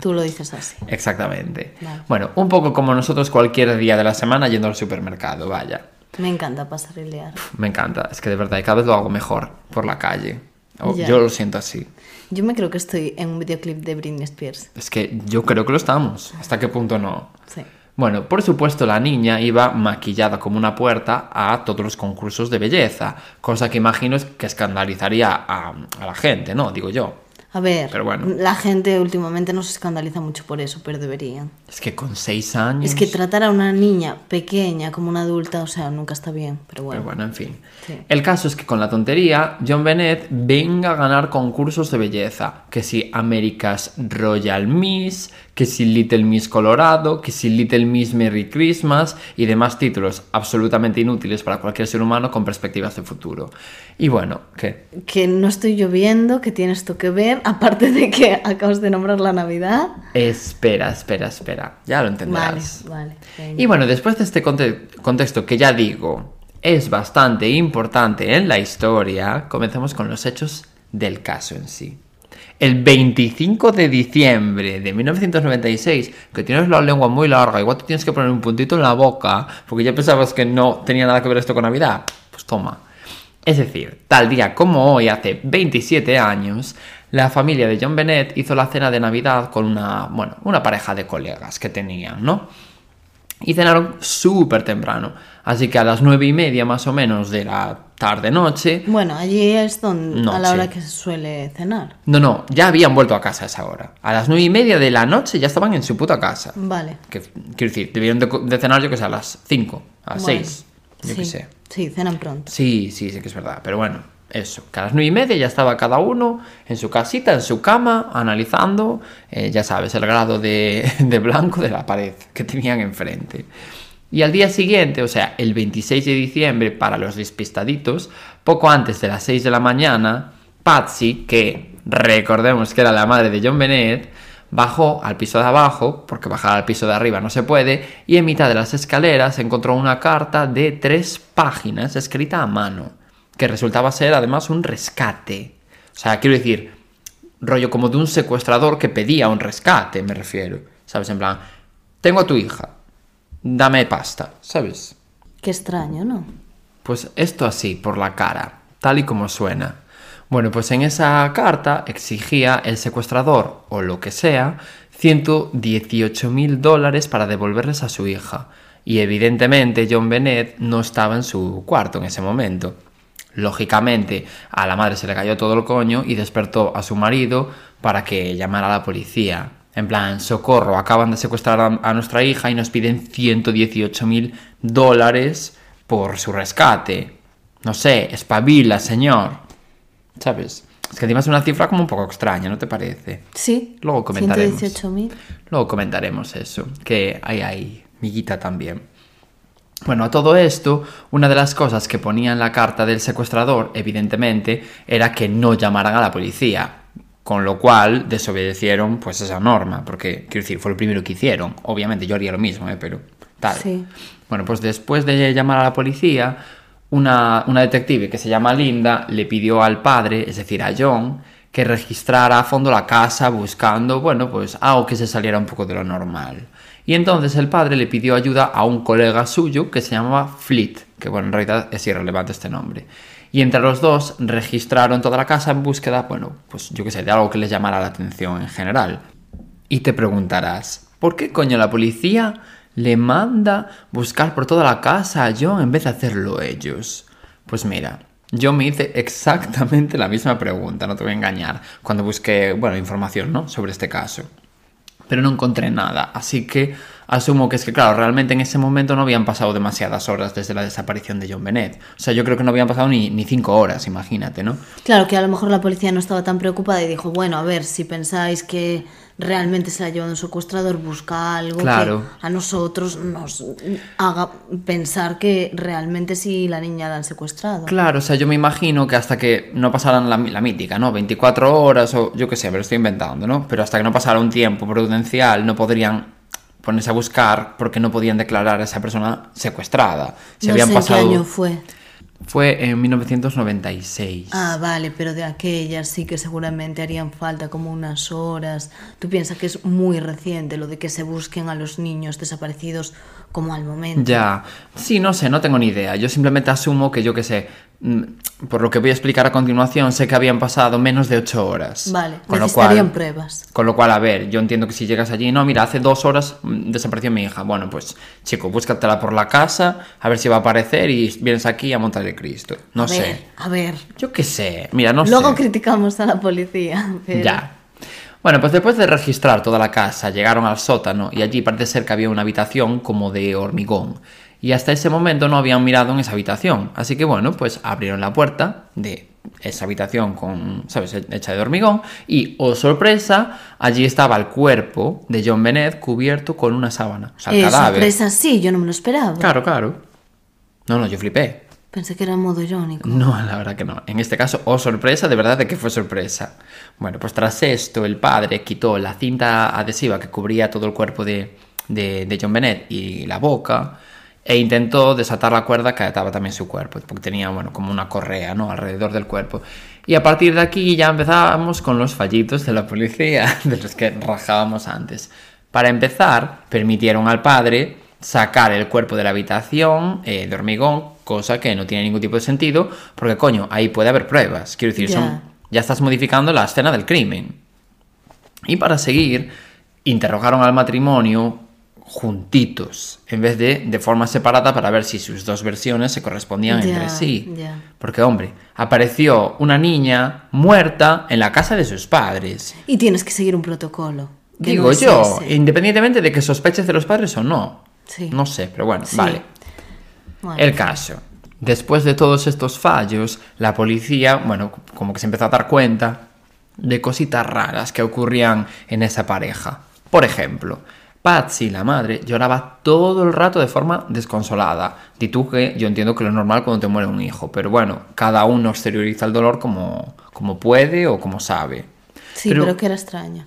Tú lo dices así. Exactamente. Vale. Bueno, un poco como nosotros cualquier día de la semana yendo al supermercado, vaya. Me encanta pasarelear. Me encanta, es que de verdad cada vez lo hago mejor por la calle. O-. Yo lo siento así. Yo me creo que estoy en un videoclip de Britney Spears. Es que yo creo que lo estamos. ¿Hasta qué punto no? Sí. Bueno, por supuesto la niña iba maquillada como una puerta a todos los concursos de belleza, cosa que imagino que escandalizaría a, a la gente, ¿no? Digo yo. A ver, Pero bueno. la gente últimamente no se escandaliza mucho por eso, pero deberían. Es que con seis años... Es que tratar a una niña pequeña como una adulta, o sea, nunca está bien, pero bueno. Pero bueno, en fin. Sí. El caso es que con la tontería, John Bennett venga a ganar concursos de belleza. Que si America's Royal Miss, que si Little Miss Colorado, que si Little Miss Merry Christmas y demás títulos absolutamente inútiles para cualquier ser humano con perspectivas de futuro. Y bueno, ¿qué? Que no estoy lloviendo, que tiene esto que ver, aparte de que acabas de nombrar la Navidad. Espera, espera, espera. Ya lo Vale, entenderás. vale. venga. Y bueno, después de este conte- contexto que ya digo es bastante importante en la historia, comencemos con los hechos del caso en sí. El 25 de diciembre de 1996, que tienes la lengua muy larga, igual te tienes que poner un puntito en la boca, porque ya pensabas que no tenía nada que ver esto con Navidad, pues toma. Es decir, tal día como hoy, hace 27 años, la familia de John Bennett hizo la cena de Navidad con una, bueno, una pareja de colegas que tenían, ¿no? Y cenaron súper temprano. Así que a las nueve y media más o menos de la tarde-noche... Bueno, allí es donde, a la hora que se suele cenar. No, no, ya habían vuelto a casa a esa hora. A las nueve y media de la noche ya estaban en su puta casa. Vale. Que, quiero decir, debieron de, cenar yo que sé, a las cinco, a las Bueno, seis, yo sí, sé. Sí, cenan pronto. Sí, sí, sí que es verdad. Pero bueno, eso. Que a las nueve y media ya estaba cada uno en su casita, en su cama, analizando, eh, ya sabes, el grado de, *laughs* de blanco de la pared que tenían enfrente. Y al día siguiente, o sea, el 26 de diciembre, para los despistaditos, poco antes de las 6 de la mañana, Patsy, que recordemos que era la madre de John Bennett, bajó al piso de abajo, porque bajar al piso de arriba no se puede, y en mitad de las escaleras encontró una carta de tres páginas escrita a mano, que resultaba ser además un rescate. O sea, quiero decir, rollo como de un secuestrador que pedía un rescate, me refiero. ¿Sabes? En plan, tengo a tu hija, dame pasta, ¿sabes? Qué extraño, ¿no? Pues esto así, por la cara, tal y como suena. Bueno, pues en esa carta exigía el secuestrador, o lo que sea, 118 mil dólares para devolverles a su hija. Y evidentemente John Bennett no estaba en su cuarto en ese momento. Lógicamente, a la madre se le cayó todo el coño y despertó a su marido para que llamara a la policía. En plan, socorro, acaban de secuestrar a, nuestra hija y nos piden 118 mil dólares por su rescate. No sé, espabila, señor. ¿Sabes? Es que encima es una cifra como un poco extraña, ¿no te parece? Sí. Luego comentaremos. 118.000. Luego comentaremos eso, que hay ahí, miguita también. Bueno, a todo esto, una de las cosas que ponía en la carta del secuestrador, evidentemente, era que no llamaran a la policía. Con lo cual desobedecieron pues esa norma, porque quiero decir, fue lo primero que hicieron. Obviamente yo haría lo mismo, ¿eh? pero tal. Sí. Bueno, pues después de llamar a la policía, una, una detective que se llama Linda le pidió al padre, es decir, a John, que registrara a fondo la casa buscando, bueno, pues algo que se saliera un poco de lo normal. Y entonces el padre le pidió ayuda a un colega suyo que se llamaba Fleet, que bueno, en realidad es irrelevante este nombre. Y entre los dos registraron toda la casa en búsqueda, bueno, pues yo qué sé, de algo que les llamara la atención en general. Y te preguntarás, ¿por qué coño la policía le manda buscar por toda la casa a John en vez de hacerlo ellos? Pues mira, yo me hice exactamente la misma pregunta, no te voy a engañar, cuando busqué, bueno, información, ¿no? Sobre este caso pero no encontré nada. Así que asumo que es que, claro, realmente en ese momento no habían pasado demasiadas horas desde la desaparición de John Bennett. O sea, yo creo que no habían pasado ni, ni cinco horas, imagínate, ¿no? Claro que a lo mejor la policía no estaba tan preocupada y dijo, bueno, a ver, si pensáis que realmente se la ha llevado un secuestrador, busca algo Claro. que a nosotros nos haga pensar que realmente sí la niña la han secuestrado. Claro, o sea, yo me imagino que hasta que no pasaran la, la mítica, ¿no? 24 horas o yo qué sé, me lo estoy inventando, ¿no? Pero hasta que no pasara un tiempo prudencial no podrían ponerse a buscar porque no podían declarar a esa persona secuestrada. Se no habían sé pasado... qué año fue. Fue en 1996. Ah, vale, pero de aquellas sí que seguramente harían falta como unas horas. Tú piensas que es muy reciente lo de que se busquen a los niños desaparecidos como al momento. Ya, sí, no sé, no tengo ni idea. Yo simplemente asumo que yo qué sé, por lo que voy a explicar a continuación, sé que habían pasado menos de ocho horas. Vale, con lo cual, pruebas. con lo cual, a ver, yo entiendo que si llegas allí, no, mira, hace dos horas mm, desapareció mi hija. Bueno, pues, chico, búscatela por la casa, a ver si va a aparecer y vienes aquí a montar el Cristo. No a sé. ver, a ver. Yo qué sé, mira, no Luego sé. criticamos a la policía. pero- Ya. Bueno, pues después de registrar toda la casa, llegaron al sótano y allí parece ser que había una habitación como de hormigón. Y hasta ese momento no habían mirado en esa habitación. Así que bueno, pues abrieron la puerta de esa habitación con, ¿sabes?, hecha de hormigón. Y, oh sorpresa, allí estaba el cuerpo de John Bennett cubierto con una sábana. O sea, el Eh, cadáver. sorpresa, sí, yo no me lo esperaba. Claro, claro. No, no, yo flipé. Pensé que era en modo irónico. No, la verdad que no. En este caso, oh sorpresa, de verdad de que fue sorpresa. Bueno, pues tras esto, el padre quitó la cinta adhesiva que cubría todo el cuerpo de, de, de John Bennett y la boca e intentó desatar la cuerda que ataba también su cuerpo, porque tenía, bueno, como una correa, ¿no? Alrededor del cuerpo. Y a partir de aquí ya empezábamos con los fallitos de la policía, *laughs* de los que rajábamos antes. Para empezar, permitieron al padre sacar el cuerpo de la habitación eh, de hormigón, cosa que no tiene ningún tipo de sentido, porque coño, ahí puede haber pruebas. Quiero decir, son, ya estás modificando la escena del crimen. Y para seguir, interrogaron al matrimonio juntitos, en vez de de forma separada para ver si sus dos versiones se correspondían entre sí. Porque, hombre, apareció una niña muerta en la casa de sus padres. Y tienes que seguir un protocolo. Digo no es yo, ese. independientemente de que sospeches de los padres o no. Sí. No sé, pero bueno, Sí. vale. Bueno, El caso. Después de todos estos fallos, la policía, bueno, como que se empezó a dar cuenta de cositas raras que ocurrían en esa pareja. Por ejemplo, Patsy, la madre, lloraba todo el rato de forma desconsolada. Di tú que yo entiendo que lo normal cuando te muere un hijo, pero bueno, cada uno exterioriza el dolor como, como puede o como sabe. sí, pero... que era extraña.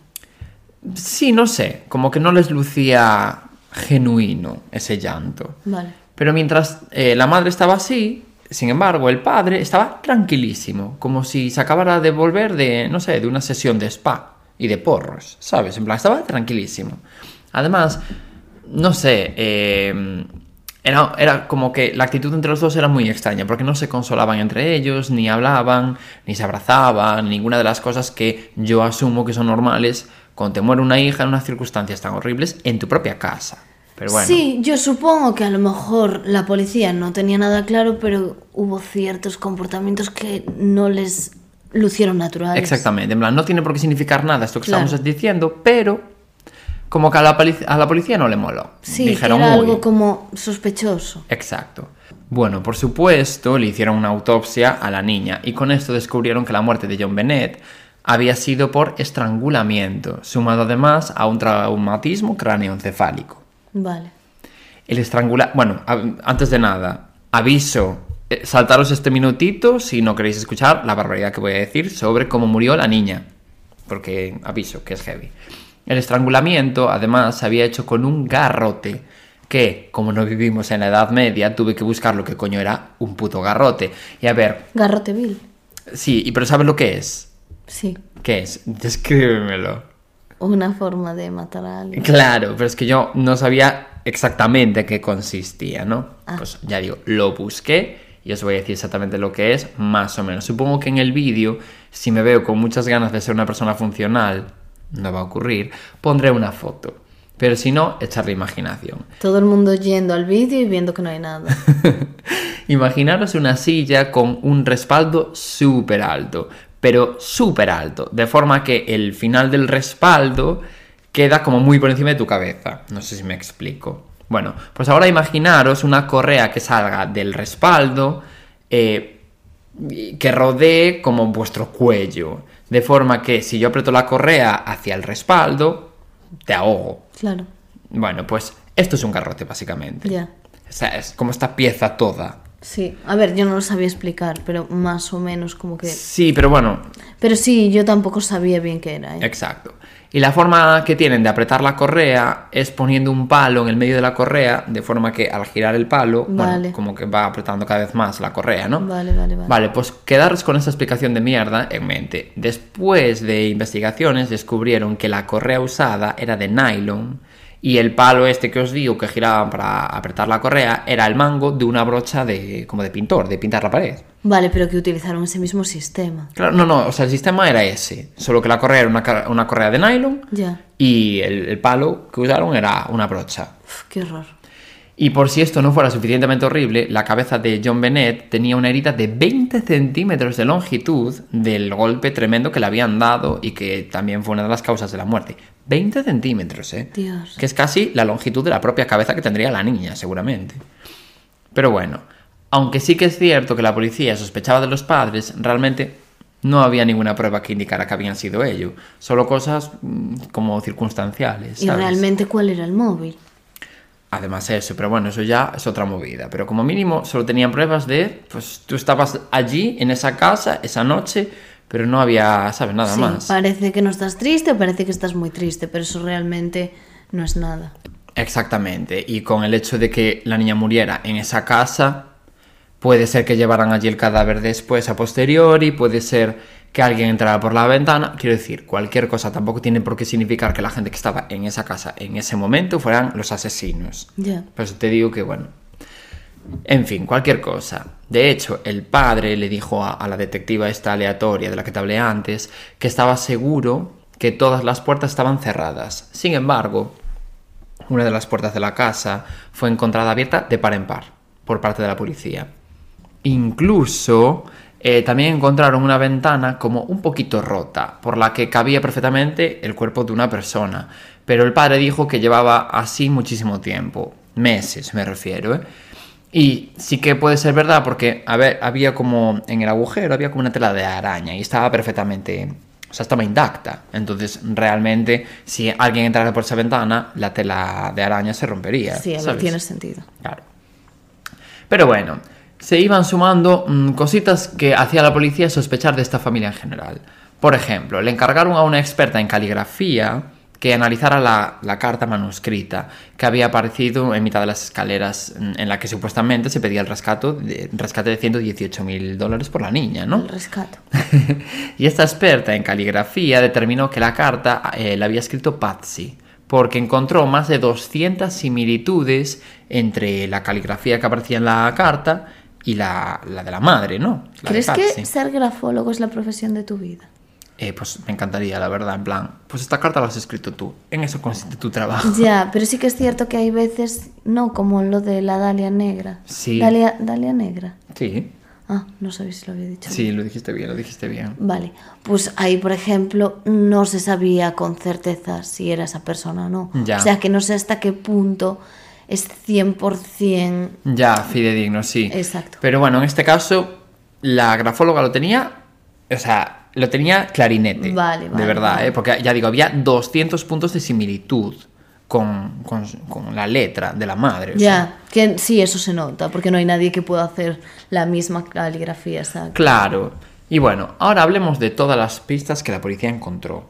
Sí, no sé, como que no les lucía genuino ese llanto. Vale. Pero mientras eh, la madre estaba así, sin embargo, el padre estaba tranquilísimo, como si se acabara de volver de, no sé, de una sesión de spa y de porros, ¿sabes? En plan, estaba tranquilísimo. Además, no sé, eh, era, era como que la actitud entre los dos era muy extraña, porque no se consolaban entre ellos, ni hablaban, ni se abrazaban, ninguna de las cosas que yo asumo que son normales cuando te muere una hija en unas circunstancias tan horribles en tu propia casa. Pero bueno. Sí, yo supongo que a lo mejor la policía no tenía nada claro, pero hubo ciertos comportamientos que no les lucieron naturales. Exactamente, en plan, no tiene por qué significar nada esto que Claro. estamos diciendo, pero como que a la, polic- a la policía no le moló. Sí, Dijeron, que era algo como sospechoso. Exacto. Bueno, por supuesto, le hicieron una autopsia a la niña y con esto descubrieron que la muerte de John Bennett había sido por estrangulamiento, sumado además a un traumatismo cráneoencefálico. Vale. El estrangula... Bueno, antes de nada, aviso, eh, saltaros este minutito si no queréis escuchar la barbaridad que voy a decir sobre cómo murió la niña. porque aviso que es heavy. El estrangulamiento, además, se había hecho con un garrote, que, como no vivimos en la Edad Media, tuve que buscar lo que coño era un puto garrote. Y a ver, Garrote vil. sí, y pero ¿sabes lo que es? Sí. ¿Qué es? Descríbemelo. Una forma de matar a alguien. Claro, pero es que yo no sabía exactamente qué consistía, ¿no? Ah. Pues ya digo, lo busqué y os voy a decir exactamente lo que es, más o menos. Supongo que en el vídeo, si me veo con muchas ganas de ser una persona funcional, no va a ocurrir, pondré una foto. Pero si no, echarle imaginación. Todo el mundo yendo al vídeo y viendo que no hay nada. *laughs* Imaginaros una silla con un respaldo súper alto, pero súper alto, de forma que el final del respaldo queda como muy por encima de tu cabeza. No sé si me explico. Bueno, pues ahora imaginaros una correa que salga del respaldo, eh, que rodee como vuestro cuello, de forma que si yo aprieto la correa hacia el respaldo, te ahogo. Claro. Bueno, pues esto es un garrote básicamente. Ya. O sea, es como esta pieza toda. Sí. A ver, yo no lo sabía explicar, pero más o menos como que. Sí, pero bueno, Pero sí, yo tampoco sabía bien qué era. ¿eh? exacto. Y la forma que tienen de apretar la correa es poniendo un palo en el medio de la correa, de forma que al girar el palo, bueno, como que va apretando cada vez más la correa, ¿no? Vale, vale, vale. Vale, pues quedaros con esa explicación de mierda en mente. Después de investigaciones descubrieron que la correa usada era de nylon y el palo este que os digo que giraban para apretar la correa era el mango de una brocha de como de pintor, de pintar la pared. Vale, pero que utilizaron ese mismo sistema. Claro, no, no, o sea, el sistema era ese, solo que la correa era una, una correa de nylon Ya. y el, el palo que usaron era una brocha. Uf, qué horror. Y por si esto no fuera suficientemente horrible, la cabeza de John Bennett tenía una herida de 20 centímetros de longitud del golpe tremendo que le habían dado y que también fue una de las causas de la muerte. 20 centímetros, ¿eh? Dios. Que es casi la longitud de la propia cabeza que tendría la niña, seguramente. Pero bueno, aunque sí que es cierto que la policía sospechaba de los padres, realmente no había ninguna prueba que indicara que habían sido ellos. Solo cosas mm, como circunstanciales. ¿Y realmente cuál era el móvil? Además eso, pero bueno, eso ya es otra movida. Pero como mínimo solo tenían pruebas de, pues tú estabas allí, en esa casa, esa noche, pero no había, ¿sabes? Nada sí, más. parece que no estás triste o parece que estás muy triste, pero eso realmente no es nada. Exactamente. Y con el hecho de que la niña muriera en esa casa, puede ser que llevaran allí el cadáver después a posteriori, puede ser que alguien entrara por la ventana. Quiero decir, cualquier cosa tampoco tiene por qué significar que la gente que estaba en esa casa en ese momento fueran los asesinos. Ya. Por eso te digo que, bueno. En fin, cualquier cosa. De hecho, el padre le dijo a, a la detectiva esta aleatoria de la que te hablé antes que estaba seguro que todas las puertas estaban cerradas. Sin embargo, una de las puertas de la casa fue encontrada abierta de par en par por parte de la policía. Incluso eh, también encontraron una ventana como un poquito rota, por la que cabía perfectamente el cuerpo de una persona. Pero el padre dijo que llevaba así muchísimo tiempo, meses me refiero. ¿eh? Y sí que puede ser verdad porque, a ver, había como en el agujero, había como una tela de araña y estaba perfectamente, o sea, estaba intacta. Entonces, realmente, si alguien entrara por esa ventana, la tela de araña se rompería. Sí, a tiene sentido. Claro. Pero bueno, se iban sumando mm, cositas que hacía la policía sospechar de esta familia en general. Por ejemplo, le encargaron a una experta en caligrafía que analizara la, la carta manuscrita que había aparecido en mitad de las escaleras mm, en la que supuestamente se pedía el rescate de, rescate de 118 mil dólares por la niña, ¿no? El rescato. *laughs* y esta experta en caligrafía determinó que la carta eh, la había escrito Patsy, porque encontró más de 200 similitudes entre la caligrafía que aparecía en la carta y la, la de la madre, ¿no? La ¿Crees que ser grafólogo es la profesión de tu vida? Eh, pues me encantaría, la verdad, en plan, pues esta carta la has escrito tú, en eso consiste tu trabajo. Ya, pero sí que es cierto que hay veces, no como lo de la Dalia Negra. Sí. Dalia, Dalia Negra. Sí, Ah, no sabía si lo había dicho. sí, lo dijiste bien, lo dijiste bien. Vale, pues ahí, por ejemplo, no se sabía con certeza si era esa persona o no. Ya. O sea, que no sé hasta qué punto es 100%... Ya, fidedigno, sí. Exacto. Pero bueno, en este caso, la grafóloga lo tenía, o sea, lo tenía clarinete. Vale, De vale, verdad, vale. ¿eh? Porque ya digo, había 200 puntos de similitud con, con- con la letra de la madre. o sea. Ya, que sí, eso se nota, porque no hay nadie que pueda hacer la misma caligrafía, exacto. Claro. Y bueno, ahora hablemos de todas las pistas que la policía encontró.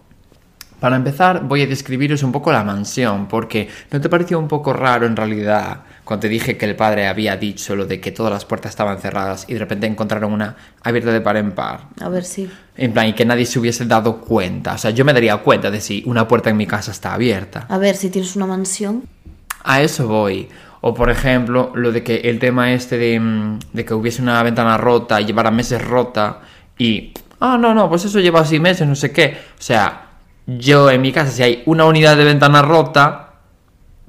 Para empezar, voy a describiros un poco la mansión, porque ¿no te pareció un poco raro en realidad cuando te dije que el padre había dicho lo de que todas las puertas estaban cerradas y de repente encontraron una abierta de par en par? A ver si. En plan, y que nadie se hubiese dado cuenta. O sea, yo me daría cuenta de si una puerta en mi casa está abierta. A ver si tienes una mansión. A eso voy. O por ejemplo, lo de que el tema este de, mm, de que hubiese una ventana rota y llevara meses rota y... Ah, no, no, pues eso lleva así meses, no sé qué. O sea, yo en mi casa, si hay una unidad de ventana rota,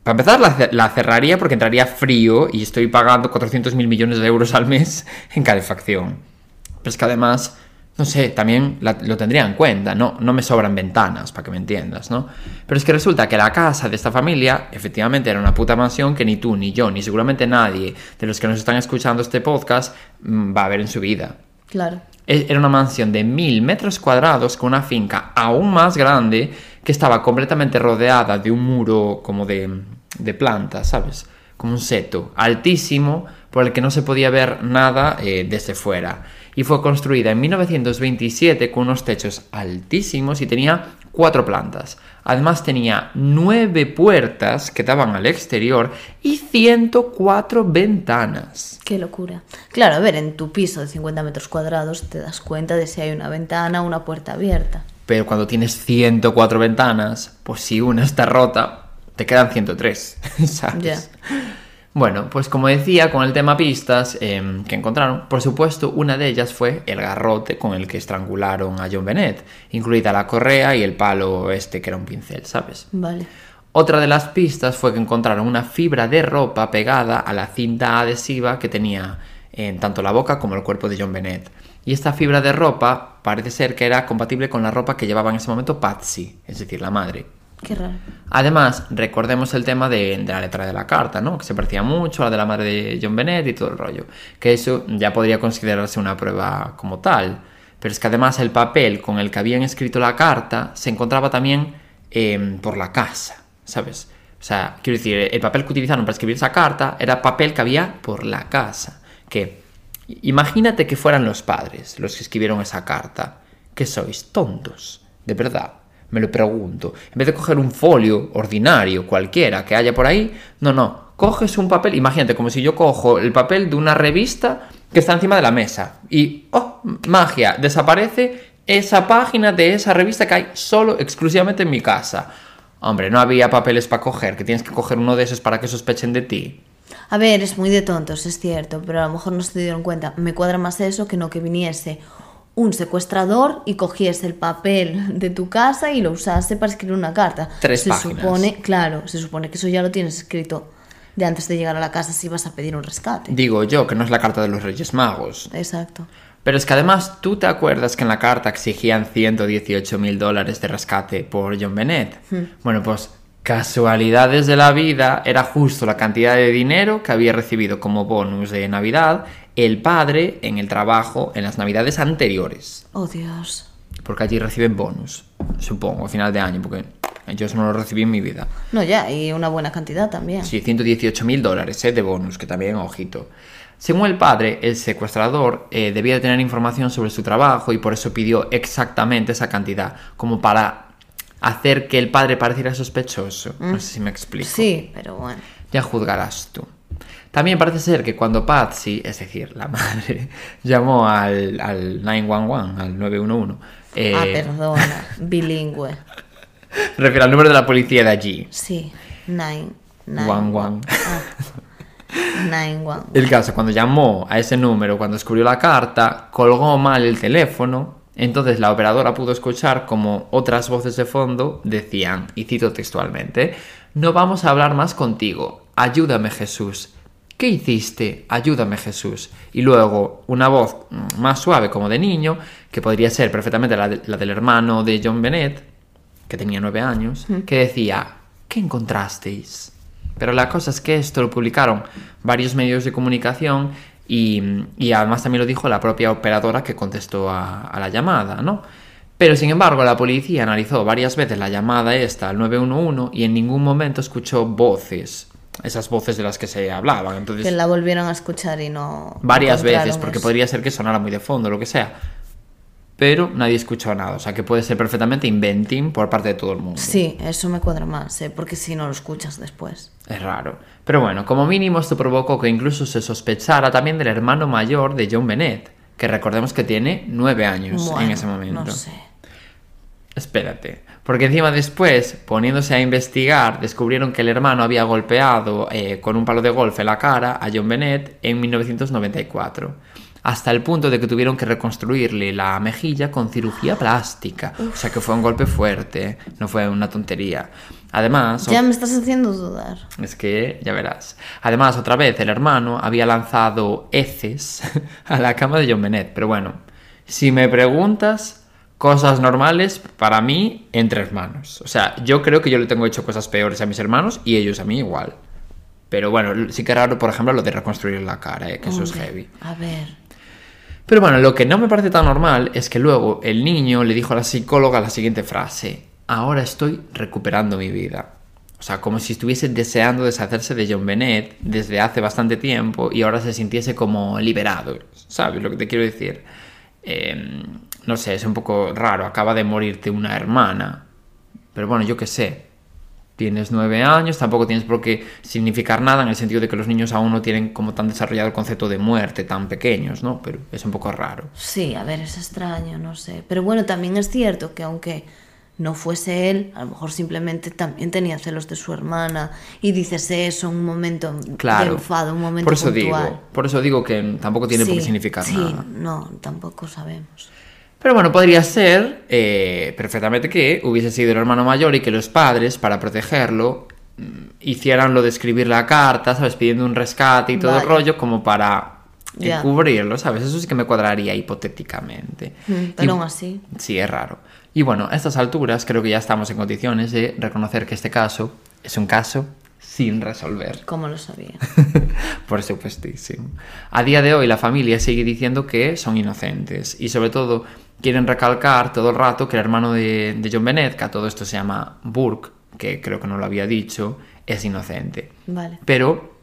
para empezar la, la cerraría porque entraría frío y estoy pagando 400 mil millones de euros al mes *laughs* en calefacción. Pero es que además, no sé, también lo tendría en cuenta, ¿no? No me sobran ventanas, para que me entiendas, ¿no? Pero es que resulta que la casa de esta familia, efectivamente, era una puta mansión que ni tú, ni yo, ni seguramente nadie de los que nos están escuchando este podcast mm, va a ver en su vida. Claro. Era una mansión de mil metros cuadrados con una finca aún más grande que estaba completamente rodeada de un muro como de, de plantas, ¿sabes? Como un seto altísimo por el que no se podía ver nada eh, desde fuera. Y fue construida en 1927 con unos techos altísimos y tenía cuatro plantas. Además tenía nueve puertas que daban al exterior y 104 ventanas. Qué locura. Claro, a ver, en tu piso de 50 metros cuadrados te das cuenta de si hay una ventana o una puerta abierta. Pero cuando tienes 104 ventanas, pues si una está rota, te quedan 103, *laughs* ¿sabes? Ya. Bueno, pues como decía, con el tema pistas eh, que encontraron, por supuesto, una de ellas fue el garrote con el que estrangularon a John Bennett, incluida la correa y el palo este que era un pincel, ¿sabes? Vale. Otra de las pistas fue que encontraron una fibra de ropa pegada a la cinta adhesiva que tenía en tanto la boca como el cuerpo de John Bennett. Y esta fibra de ropa parece ser que era compatible con la ropa que llevaba en ese momento Patsy, es decir, la madre. Qué raro. Además, recordemos el tema de, la letra de la carta, ¿no? Que se parecía mucho a la de la madre de John Bennett y todo el rollo. Que eso ya podría considerarse una prueba como tal. Pero es que además el papel con el que habían escrito la carta se encontraba también em, por la casa, ¿sabes? O sea, quiero decir, el papel que utilizaron para escribir esa carta era papel que había por la casa. Que imagínate que fueran los padres los que escribieron esa carta. Que sois tontos, de verdad. Me lo pregunto. En vez de coger un folio ordinario, cualquiera, que haya por ahí, no, no. Coges un papel, imagínate, como si yo cojo el papel de una revista que está encima de la mesa. Y, oh, magia, desaparece esa página de esa revista que hay solo, exclusivamente en mi casa. Hombre, no había papeles para coger, que tienes que coger uno de esos para que sospechen de ti. A ver, es muy de tontos, es cierto, pero a lo mejor no se dieron cuenta. Me cuadra más eso que no que viniese un secuestrador y cogiese el papel de tu casa y lo usase para escribir una carta. Tres se páginas. supone, claro, se supone que eso ya lo tienes escrito de antes de llegar a la casa si vas a pedir un rescate. Digo yo, que no es la carta de los Reyes Magos. Exacto. Pero es que además, ¿tú te acuerdas que en la carta exigían 118 mil dólares de rescate por John Bennett? Bueno, pues casualidades de la vida, era justo la cantidad de dinero que había recibido como bonus de Navidad el padre en el trabajo en las Navidades anteriores. Oh, Dios. Porque allí reciben bonus, supongo, a final de año, porque yo eso no lo recibí en mi vida. No, ya, y una buena cantidad también. Sí, 118 mil dólares eh, de bonus, que también, ojito. Según el padre, el secuestrador eh, debía de tener información sobre su trabajo y por eso pidió exactamente esa cantidad, como para hacer que el padre pareciera sospechoso. No sé si me explico. Sí, pero bueno. Ya juzgarás tú. También parece ser que cuando Patsy, es decir, la madre, *laughs* llamó al, al 911, al 911, eh, Ah, perdona, bilingüe. *laughs* refiero al número de la policía de allí. Sí, nine, nine. One, one. Ah, nine, one. El caso, cuando llamó a ese número, cuando descubrió la carta, colgó mal el teléfono. Entonces la operadora pudo escuchar como otras voces de fondo decían, y cito textualmente, No vamos a hablar más contigo. Ayúdame Jesús. ¿Qué hiciste? Ayúdame Jesús. Y luego una voz más suave como de niño, que podría ser perfectamente la, de- la del hermano de John Bennett, que tenía nueve años, que decía, ¿qué encontrasteis? Pero la cosa es que esto lo publicaron varios medios de comunicación y, y además también lo dijo la propia operadora que contestó a, a la llamada, ¿no? Pero sin embargo la policía analizó varias veces la llamada esta al 911 y en ningún momento escuchó voces, esas voces de las que se hablaban. Entonces, Que la volvieron a escuchar y no. varias veces, porque eso. podría ser que sonara muy de fondo, lo que sea. Pero nadie escuchó nada. O sea que puede ser perfectamente inventing por parte de todo el mundo. Sí, eso me cuadra más, ¿eh? porque si no lo escuchas después. Es raro. Pero bueno, como mínimo esto provocó que incluso se sospechara también del hermano mayor de John Bennett, que recordemos que tiene nueve años en Bueno, ese momento. No sé. Espérate, porque encima después, poniéndose a investigar, descubrieron que el hermano había golpeado eh, con un palo de golf en la cara a John Bennett en 1994, hasta el punto de que tuvieron que reconstruirle la mejilla con cirugía plástica. O sea que fue un golpe fuerte, no fue una tontería. Además, Ya me estás haciendo dudar. es que ya verás. Además, otra vez el hermano había lanzado heces *laughs* a la cama de John Bennett. Pero bueno, si me preguntas, cosas normales para mí entre hermanos. O sea, yo creo que yo le tengo hecho cosas peores a mis hermanos y ellos a mí igual. Pero bueno, sí que raro, por ejemplo, lo de reconstruir la cara, ¿eh? que eso es heavy. A ver. Pero bueno, lo que no me parece tan normal es que luego el niño le dijo a la psicóloga la siguiente frase, ahora estoy recuperando mi vida. O sea, como si estuviese deseando deshacerse de John Bennett desde hace bastante tiempo y ahora se sintiese como liberado. ¿Sabes lo que te quiero decir? Eh, no sé, es un poco raro, acaba de morirte una hermana. Pero bueno, yo qué sé. Tienes nueve años, tampoco tienes por qué significar nada en el sentido de que los niños aún no tienen como tan desarrollado el concepto de muerte tan pequeños, ¿no? Pero es un poco raro. Sí, a ver, es extraño, no sé. Pero bueno, también es cierto que aunque no fuese él, a lo mejor simplemente también tenía celos de su hermana y dices eso en un momento Claro. de enfado, un momento por eso puntual. digo, por eso digo que tampoco tiene por qué Sí, significar sí, nada. no, tampoco sabemos. Pero bueno, podría ser eh, perfectamente que hubiese sido el hermano mayor y que los padres, para protegerlo, mm, hicieran lo de escribir la carta, ¿sabes? Pidiendo un rescate y todo el rollo como para Ya. encubrirlo, ¿sabes? Eso sí que me cuadraría hipotéticamente. Mm, Y- Pero aún así, Sí, es raro. Y bueno, a estas alturas creo que ya estamos en condiciones de reconocer que este caso es un caso sin resolver. ¿cómo lo sabía? *laughs* Por supuestísimo. A día de hoy la familia sigue diciendo que son inocentes y sobre todo quieren recalcar todo el rato que el hermano de, de John Bennett, que a todo esto se llama Burke, que creo que no lo había dicho, es inocente. Vale. Pero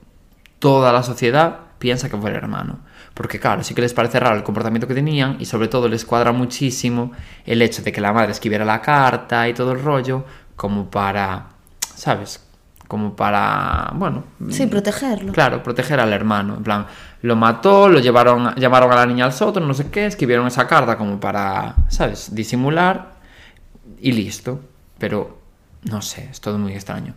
toda la sociedad piensa que fue el hermano. Porque claro, sí que les parece raro el comportamiento que tenían y sobre todo les cuadra muchísimo el hecho de que la madre escribiera la carta y todo el rollo como para, ¿sabes? Como para, bueno, Sí, protegerlo. Claro, proteger al hermano. En plan, lo mató, lo llevaron, llamaron a la niña al sótano, no sé qué, escribieron esa carta como para, ¿sabes? Disimular y listo. Pero, no sé, es todo muy extraño.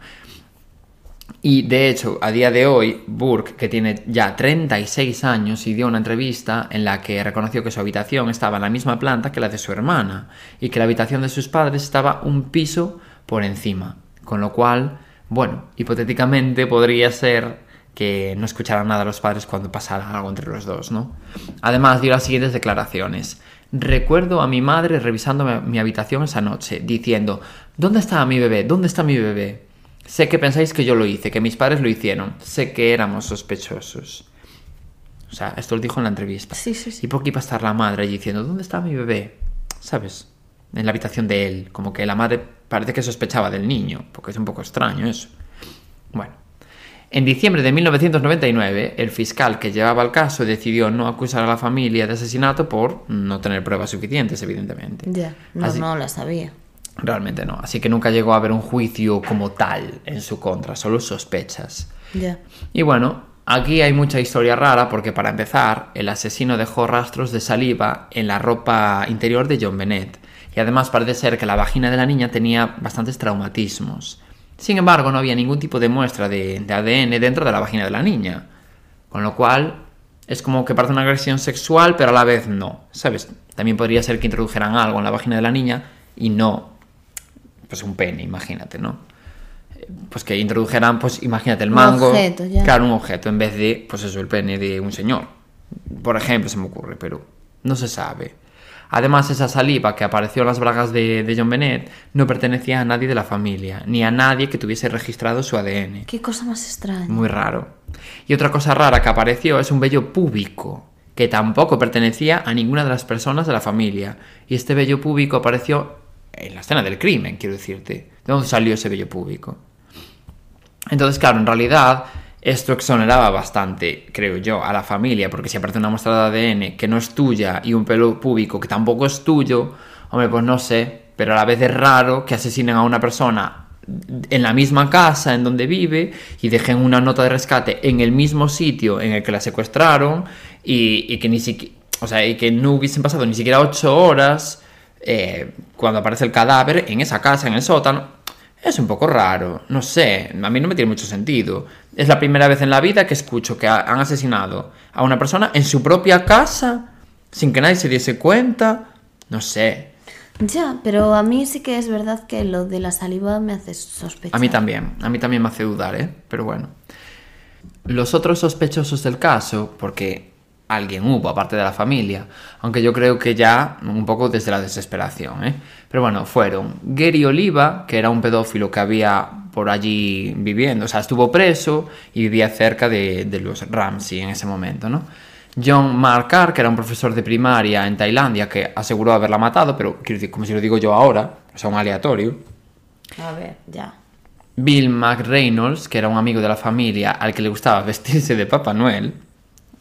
Y de hecho, a día de hoy, Burke, que tiene ya 36 años, y dio una entrevista en la que reconoció que su habitación estaba en la misma planta que la de su hermana y que la habitación de sus padres estaba un piso por encima. Con lo cual, bueno, hipotéticamente podría ser que no escucharan nada a los padres cuando pasara algo entre los dos, ¿no? Además, dio las siguientes declaraciones. Recuerdo a mi madre revisando mi- habitación esa noche, diciendo, ¿dónde está mi bebé? ¿Dónde está mi bebé? Sé que pensáis que yo lo hice, que mis padres lo hicieron. Sé que éramos sospechosos. O sea, esto lo dijo en la entrevista. Sí, sí, sí. ¿Y por qué iba a estar la madre diciendo, ¿dónde está mi bebé? ¿Sabes? En la habitación de él. Como que la madre parece que sospechaba del niño, porque es un poco extraño eso. Bueno. En diciembre de 1999, el fiscal que llevaba el caso decidió no acusar a la familia de asesinato por no tener pruebas suficientes, evidentemente. Ya, no, Así- no la sabía. Realmente no. Así que nunca llegó a haber un juicio como tal en su contra, solo sospechas. Ya. Y bueno, aquí hay mucha historia rara porque para empezar, el asesino dejó rastros de saliva en la ropa interior de John Bennett. Y además parece ser que la vagina de la niña tenía bastantes traumatismos. Sin embargo, no había ningún tipo de muestra de, de ADN dentro de la vagina de la niña. Con lo cual, es como que parece una agresión sexual, pero a la vez no. ¿Sabes? También podría ser que introdujeran algo en la vagina de la niña y no pues un pene, imagínate, ¿no? Pues que introdujeran, pues imagínate el Un mango. objeto, ya. Claro, un objeto, en vez de, pues eso, el pene de un señor. Por ejemplo, se me ocurre, pero no se sabe. Además, esa saliva que apareció en las bragas de, de John Bennett no pertenecía a nadie de la familia, ni a nadie que tuviese registrado su ADN. Qué cosa más extraña. Muy raro. Y otra cosa rara que apareció es un vello púbico, que tampoco pertenecía a ninguna de las personas de la familia. Y este vello púbico apareció en la escena del crimen, quiero decirte. ¿De dónde salió ese vello púbico? Entonces, claro, en realidad Esto exoneraba bastante, creo yo, a la familia, porque si aparece una muestra de ADN que no es tuya y un pelo púbico que tampoco es tuyo, hombre, pues no sé, pero a la vez es raro que asesinen a una persona en la misma casa en donde vive y dejen una nota de rescate en el mismo sitio en el que la secuestraron y, que ni siquiera, o sea, y que no hubiesen pasado ni siquiera ocho horas eh, cuando aparece el cadáver en esa casa, en el sótano. Es un poco raro, no sé, a mí no me tiene mucho sentido. Es la primera vez en la vida que escucho que ha- han asesinado a una persona en su propia casa, sin que nadie se diese cuenta. No sé, Ya, pero a mí sí que es verdad que lo de la saliva me hace sospechar. A mí también, a mí también me hace dudar, ¿eh? Pero bueno. Los otros sospechosos del caso, porque alguien hubo aparte de la familia, aunque yo creo que ya un poco desde la desesperación, ¿eh? Pero bueno, fueron Gary Oliva, que era un pedófilo que había por allí viviendo, o sea, estuvo preso y vivía cerca de, de los Ramsey en ese momento, ¿no? John Markar, que era un profesor de primaria en Tailandia, que aseguró haberla matado, pero como si lo digo yo ahora, o sea, un aleatorio. A ver, ya. Bill McReynolds, que era un amigo de la familia al que le gustaba *laughs* vestirse de Papá Noel,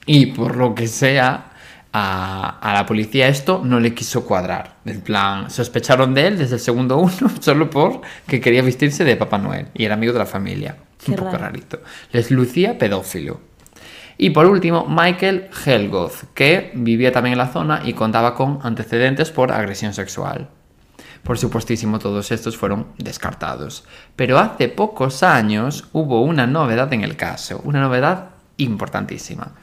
y por lo que sea, a, a la policía esto no le quiso cuadrar. En plan, sospecharon de él desde el segundo uno *laughs* solo por que quería vestirse de Papá Noel y era amigo de la familia. Qué un poco rarito. Les lucía pedófilo. Y por último, Michael Helgoth, que vivía también en la zona y contaba con antecedentes por agresión sexual. Por supuestísimo, todos estos fueron descartados. Pero hace pocos años hubo una novedad en el caso, una novedad importantísima.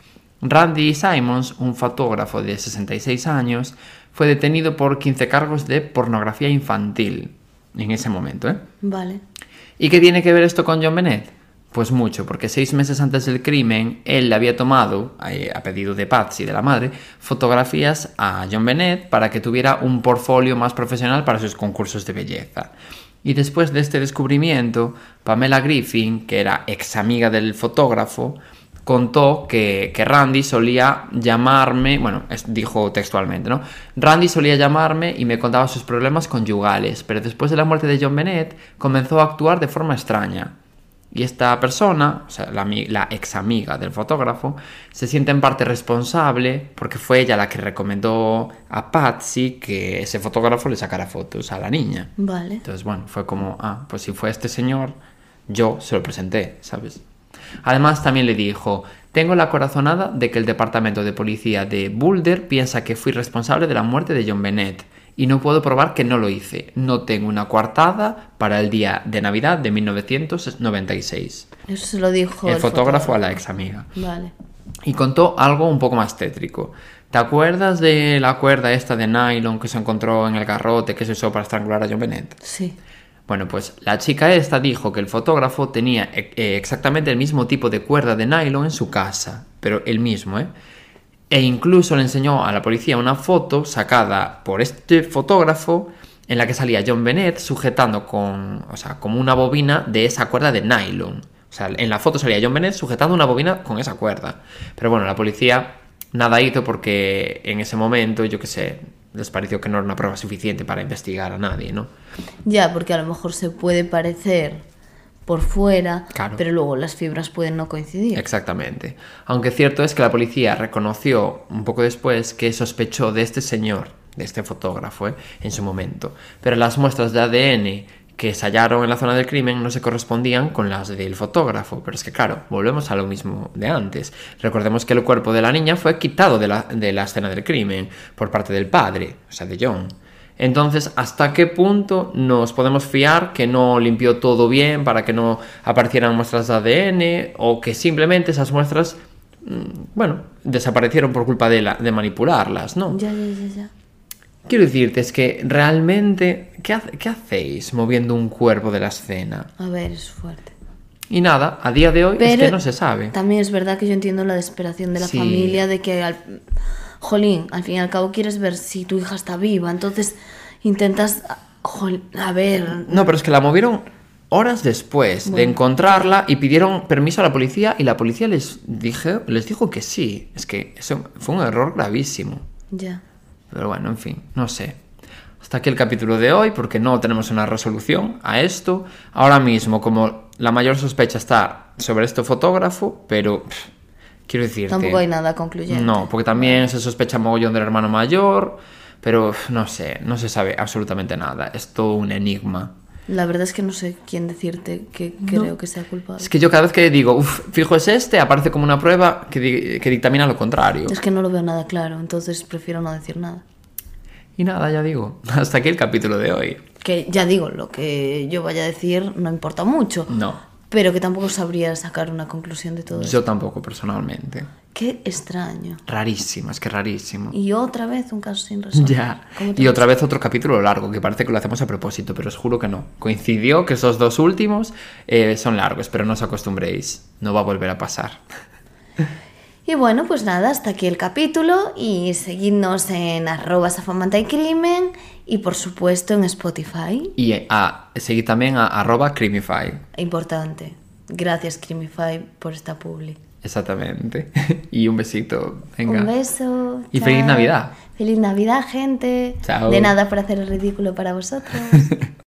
Randy Simons, un fotógrafo de 66 años, fue detenido por 15 cargos de pornografía infantil en ese momento. ¿eh? Vale. ¿Y qué tiene que ver esto con John Bennett? Pues mucho, porque seis meses antes del crimen, él le había tomado, eh, a pedido de Patsy, de la madre, fotografías a John Bennett para que tuviera un portfolio más profesional para sus concursos de belleza. Y después de este descubrimiento, Pamela Griffin, que era ex amiga del fotógrafo, contó que, que Randy solía llamarme, bueno, es- dijo textualmente, ¿no? Randy solía llamarme y me contaba sus problemas conyugales, pero después de la muerte de John Bennett comenzó a actuar de forma extraña. Y esta persona, o sea, la, la ex amiga del fotógrafo, se siente en parte responsable porque fue ella la que recomendó a Patsy que ese fotógrafo le sacara fotos a la niña. Vale. Entonces, bueno, fue como, ah, pues si fue este señor, yo se lo presenté, ¿sabes? Además, también le dijo, tengo la corazonada de que el departamento de policía de Boulder piensa que fui responsable de la muerte de John Bennett y no puedo probar que no lo hice. No tengo una coartada para el día de Navidad de 1996. Eso se lo dijo el fotógrafo a la ex amiga. Vale. Y contó algo un poco más tétrico. ¿Te acuerdas de la cuerda esta de nylon que se encontró en el garrote que se usó para estrangular a John Bennett? Sí. Bueno, pues la chica esta dijo que el fotógrafo tenía eh, eh, exactamente el mismo tipo de cuerda de nylon en su casa, pero el mismo, ¿eh? E incluso le enseñó a la policía una foto sacada por este fotógrafo en la que salía John Bennett sujetando con, o sea, como una bobina de esa cuerda de nylon. O sea, en la foto salía John Bennett sujetando una bobina con esa cuerda. Pero bueno, la policía nada hizo porque en ese momento, yo qué sé, les pareció que no era una prueba suficiente para investigar a nadie, ¿no? Ya, porque a lo mejor se puede parecer por fuera, Claro. pero luego las fibras pueden no coincidir. Exactamente. Aunque cierto es que la policía reconoció un poco después que sospechó de este señor, de este fotógrafo, ¿eh? en su momento. Pero las muestras de ADN que se hallaron en la zona del crimen no se correspondían con las del fotógrafo. Pero es que claro, volvemos a lo mismo de antes. Recordemos que el cuerpo de la niña fue quitado de la, de la escena del crimen por parte del padre, o sea, de John. Entonces, ¿hasta qué punto nos podemos fiar que no limpió todo bien para que no aparecieran muestras de ADN o que simplemente esas muestras, mm, bueno, desaparecieron por culpa de, la- de manipularlas, ¿no? Ya, ya, ya, ya. Quiero decirte, es que realmente, ¿qué, hace- qué hacéis moviendo un cuerpo de la escena? A ver, es fuerte. Y nada, a día de hoy es Pero que no se sabe. También es verdad que yo entiendo la desesperación de la Sí. familia, de que, al... jolín, al fin y al cabo quieres ver si tu hija está viva, entonces intentas, jol- a ver, No, pero es que la movieron horas después de Bueno. encontrarla y pidieron permiso a la policía y la policía les, dije, les dijo que sí. Es que eso fue un error gravísimo. ya. Pero bueno, en fin, no sé. Hasta aquí el capítulo de hoy porque no tenemos una resolución a esto. Ahora mismo, como la mayor sospecha está sobre este fotógrafo, pero pff, quiero decirte... Tampoco hay nada concluyente. No, porque también se sospecha mogollón del hermano mayor, pero pff, no sé, no se sabe absolutamente nada. Es todo un enigma. La verdad es que no sé quién decirte que creo que sea culpable. Es que yo cada vez que digo, uff, fijo es este, aparece como una prueba que, di- que dictamina lo contrario. Es que no lo veo nada claro, entonces prefiero no decir nada. Y nada, ya digo, *laughs* hasta aquí el capítulo de hoy. Que ya digo, lo que yo vaya a decir no importa mucho, No, pero que tampoco sabría sacar una conclusión de todo esto. yo tampoco personalmente. Qué extraño. Rarísimo, es que rarísimo. Y otra vez un caso sin *laughs* resolver. Ya. ¿Cómo te Y otra vez otro capítulo largo, que parece que lo hacemos a propósito, pero os juro que no. Coincidió que esos dos últimos eh, son largos, pero no os acostumbréis. No va a volver a pasar. *laughs* Y bueno, pues nada, hasta aquí el capítulo y seguidnos en arroba safamanta y crimen y por supuesto en Spotify. Y a, seguid también a arroba Creamify. Importante. Gracias Crimify por esta publi. Exactamente. *laughs* y un besito. Venga. Un beso. Y chao. feliz Navidad. Feliz Navidad, gente. Chao. De nada por hacer el ridículo para vosotros. *laughs*